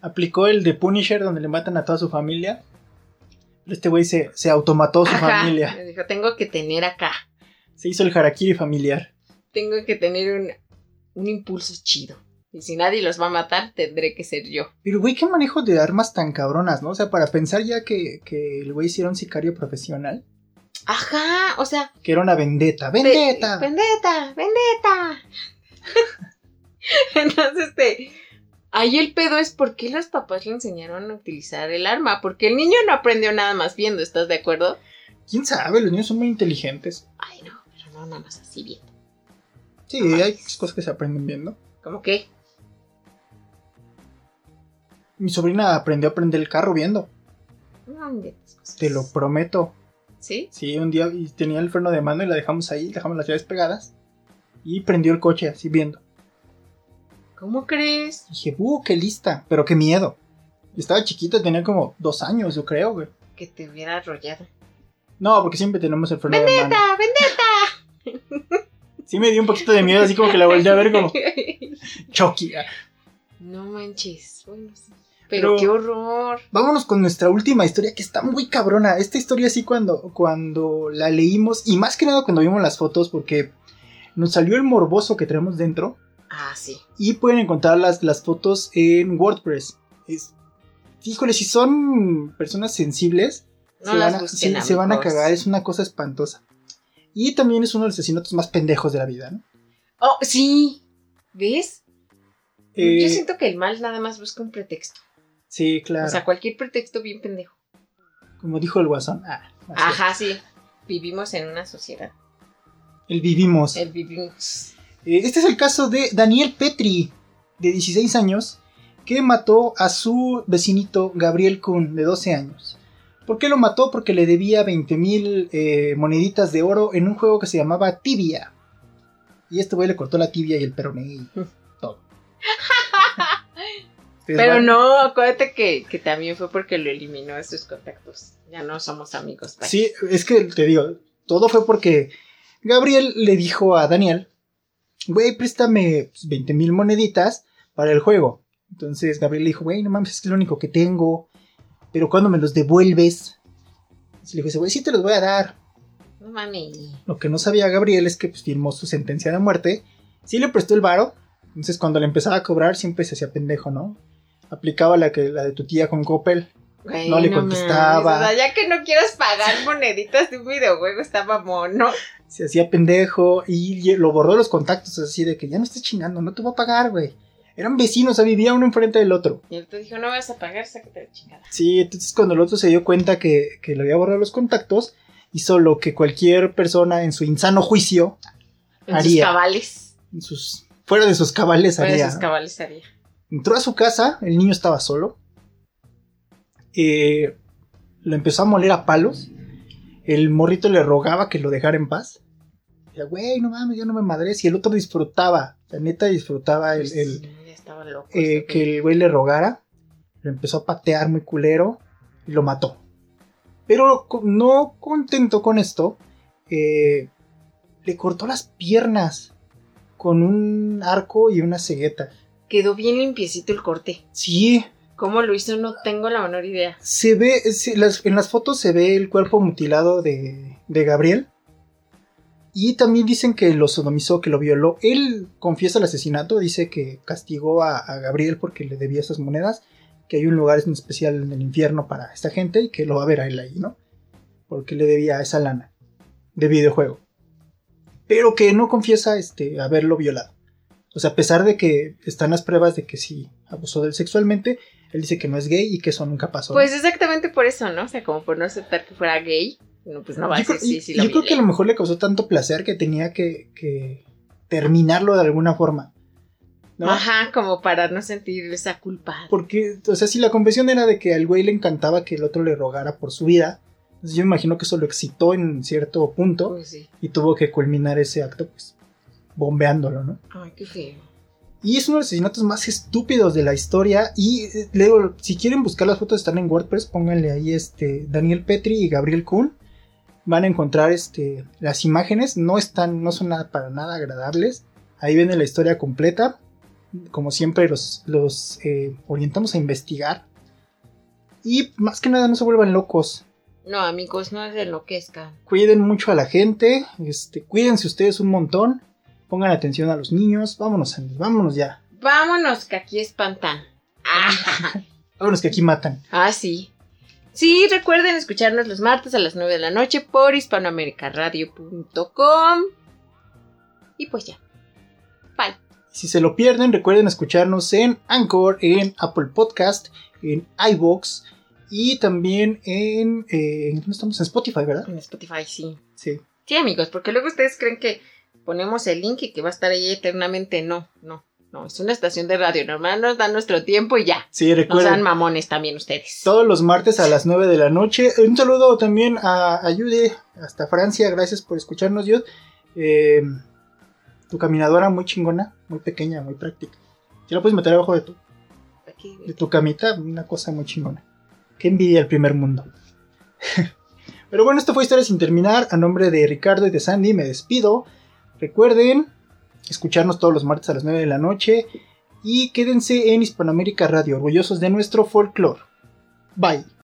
Aplicó el de Punisher donde le matan a toda su familia. Pero este güey se, se automató su Ajá. familia. Dijo, tengo que tener acá. Se hizo el harakiri familiar. Tengo que tener un, un impulso chido. Y si nadie los va a matar, tendré que ser yo. Pero, güey, qué manejo de armas tan cabronas, ¿no? O sea, para pensar ya que, que el güey hiciera un sicario profesional, Ajá, o sea, que era una vendetta. ¡Vendetta! Ve- ¡Vendetta! ¡Vendetta! [LAUGHS] Entonces, este, ahí el pedo es por qué los papás le enseñaron a utilizar el arma. Porque el niño no aprendió nada más viendo, ¿estás de acuerdo? ¿Quién sabe? Los niños son muy inteligentes. Ay, no, pero no nada más así viendo. Sí, hay cosas que se aprenden viendo. ¿Cómo qué? Mi sobrina aprendió a prender el carro viendo. No. Te lo prometo. ¿Sí? Sí, un día tenía el freno de mano y la dejamos ahí, dejamos las llaves pegadas. Y prendió el coche así viendo. ¿Cómo crees? Dije, ¡uh, qué lista! Pero qué miedo. Estaba chiquito, tenía como dos años, yo creo, güey. Que te hubiera arrollado. No, porque siempre tenemos el freno de mano. ¡Vendetta! ¡Vendetta! Sí me dio un poquito de miedo, así como que la volteé a ver como [LAUGHS] Chucky. no manches. Bueno, sí. Pero, Pero- qué horror. Vámonos con nuestra última historia que está muy cabrona. Esta historia sí cuando, cuando la leímos y más que nada cuando vimos las fotos porque nos salió el morboso que tenemos dentro Ah, sí. y pueden encontrar las, las fotos en WordPress. Es, híjole, si son personas sensibles, No se, van a, sí, se van a cagar, es una cosa espantosa. Y también es uno de los asesinatos más pendejos de la vida, ¿no? Oh, sí. ¿Ves? Eh, Yo siento que el mal nada más busca un pretexto. Sí, claro. O sea, cualquier pretexto bien pendejo. Como dijo el guasón. Ah, es. Ajá, sí. Vivimos en una sociedad. El vivimos. El vivimos. Eh, Este es el caso de Daniel Petri, de 16 años, que mató a su vecinito Gabriel Kuhn, de 12 años. ¿Por qué lo mató? Porque le debía 20 mil moneditas de oro en un juego que se llamaba Tibia. Y este güey le cortó la tibia y el peroné y [LAUGHS] todo. Pero no, acuérdate que, que también fue porque lo eliminó de sus contactos. Ya no somos amigos. bye. Sí, es que te digo, todo fue porque Gabriel le dijo a Daniel, güey, préstame 20 mil moneditas para el juego. Entonces Gabriel le dijo, güey, no mames, es que es lo único que tengo, pero cuando me los devuelves? Y le dijo, güey, sí te los voy a dar. No mami. Lo que no sabía Gabriel es que pues, firmó su sentencia de muerte, sí le prestó el varo, entonces cuando le empezaba a cobrar siempre se hacía pendejo, ¿no? Aplicaba la, que, la de tu tía con Coppel. Güey, No le contestaba. o sea, ya que no quieras pagar moneditas de un videojuego, está mono. se hacía pendejo y lo borró de los contactos así de que ya no estés chingando, no te voy a pagar, güey. Eran vecinos, o sea, vivía uno enfrente del otro. Y él te dijo, no vas a pagar, sácate la chingada. Sí, entonces cuando el otro se dio cuenta que, que le había borrado los contactos, hizo lo que cualquier persona en su insano juicio, En Haría. sus cabales. en sus, fuera de sus cabales, Fuera de haría. sus cabales haría. Entró a su casa, el niño estaba solo. Eh, lo empezó a moler a palos. El morrito le rogaba que lo dejara en paz. Decía, güey, no mames, ya no me madres. Y el otro disfrutaba, la neta disfrutaba el, loco. eh, este que el güey le rogara. Lo empezó a patear muy culero y lo mató. Pero no contento con esto, eh, le cortó las piernas con un arco y una cegueta. Quedó bien limpiecito el corte. Sí, ¿Cómo lo hizo? No tengo la menor idea. Se ve, se- las- en las fotos se ve el cuerpo mutilado de, de Gabriel. Y también dicen que lo sodomizó, que lo violó. Él confiesa el asesinato, dice que castigó a, a Gabriel porque le debía esas monedas, que hay un lugar en especial en el infierno para esta gente y que lo va a ver a él ahí, ¿no? Porque le debía esa lana de videojuego. Pero que no confiesa este, haberlo violado. O sea, a pesar de que están las pruebas de que sí abusó de él sexualmente, él dice que no es gay y que eso nunca pasó. Pues exactamente por eso, ¿no? O sea, como por no aceptar que fuera gay. No, pues no va a creo, sí, sí yo creo que a lo mejor le causó tanto placer que tenía que, que terminarlo de alguna forma. ¿no? Ajá, como para no sentir esa culpa. Porque, o sea, si la confesión era de que al güey le encantaba que el otro le rogara por su vida, yo imagino que eso lo excitó en cierto punto Pues sí. y tuvo que culminar ese acto, pues, bombeándolo, ¿no? Ay, qué feo. Y es uno de los asesinatos más estúpidos de la historia. Y eh, luego, si quieren buscar las fotos, están en WordPress, pónganle ahí este Daniel Petri y Gabriel Kuhn. Van a encontrar este, las imágenes. No están, no son nada para nada agradables. Ahí viene la historia completa. Como siempre, los, los eh, orientamos a investigar. Y más que nada, no se vuelvan locos. No, amigos, no se enloquezcan. Cuiden mucho a la gente. Este, cuídense ustedes un montón. Pongan atención a los niños. Vámonos, Andy, vámonos ya. Vámonos, que aquí espantan. Ah, Vámonos que aquí matan. ah, sí. Sí, recuerden escucharnos los martes a las 9 de la noche por hispanoamericaradio.com. Y pues ya. Bye. Si se lo pierden, recuerden escucharnos en Anchor, en Apple Podcast, en iVoox y también en, eh, ¿en dónde estamos? En Spotify, ¿verdad? En Spotify, sí. Sí. Sí, amigos, porque luego ustedes creen que ponemos el link y que va a estar ahí eternamente. No, no, no. Es una estación de radio. Normal nos dan nuestro tiempo y ya. Sí, recuerden. sean mamones también ustedes. todos los martes a las 9 de la noche. Un saludo también a Ayude hasta Francia. Gracias por escucharnos, Dios. Eh, tu caminadora muy chingona, muy pequeña, muy práctica. Si la puedes meter abajo de tu, Aquí, de tu camita, una cosa muy chingona. Qué envidia el primer mundo. [LAUGHS] Pero bueno, esto fue Historia sin terminar. A nombre de Ricardo y de Sandy me despido. Recuerden escucharnos todos los martes a las 9 de la noche. Y quédense en Hispanoamérica Radio, orgullosos de nuestro folclore. Bye.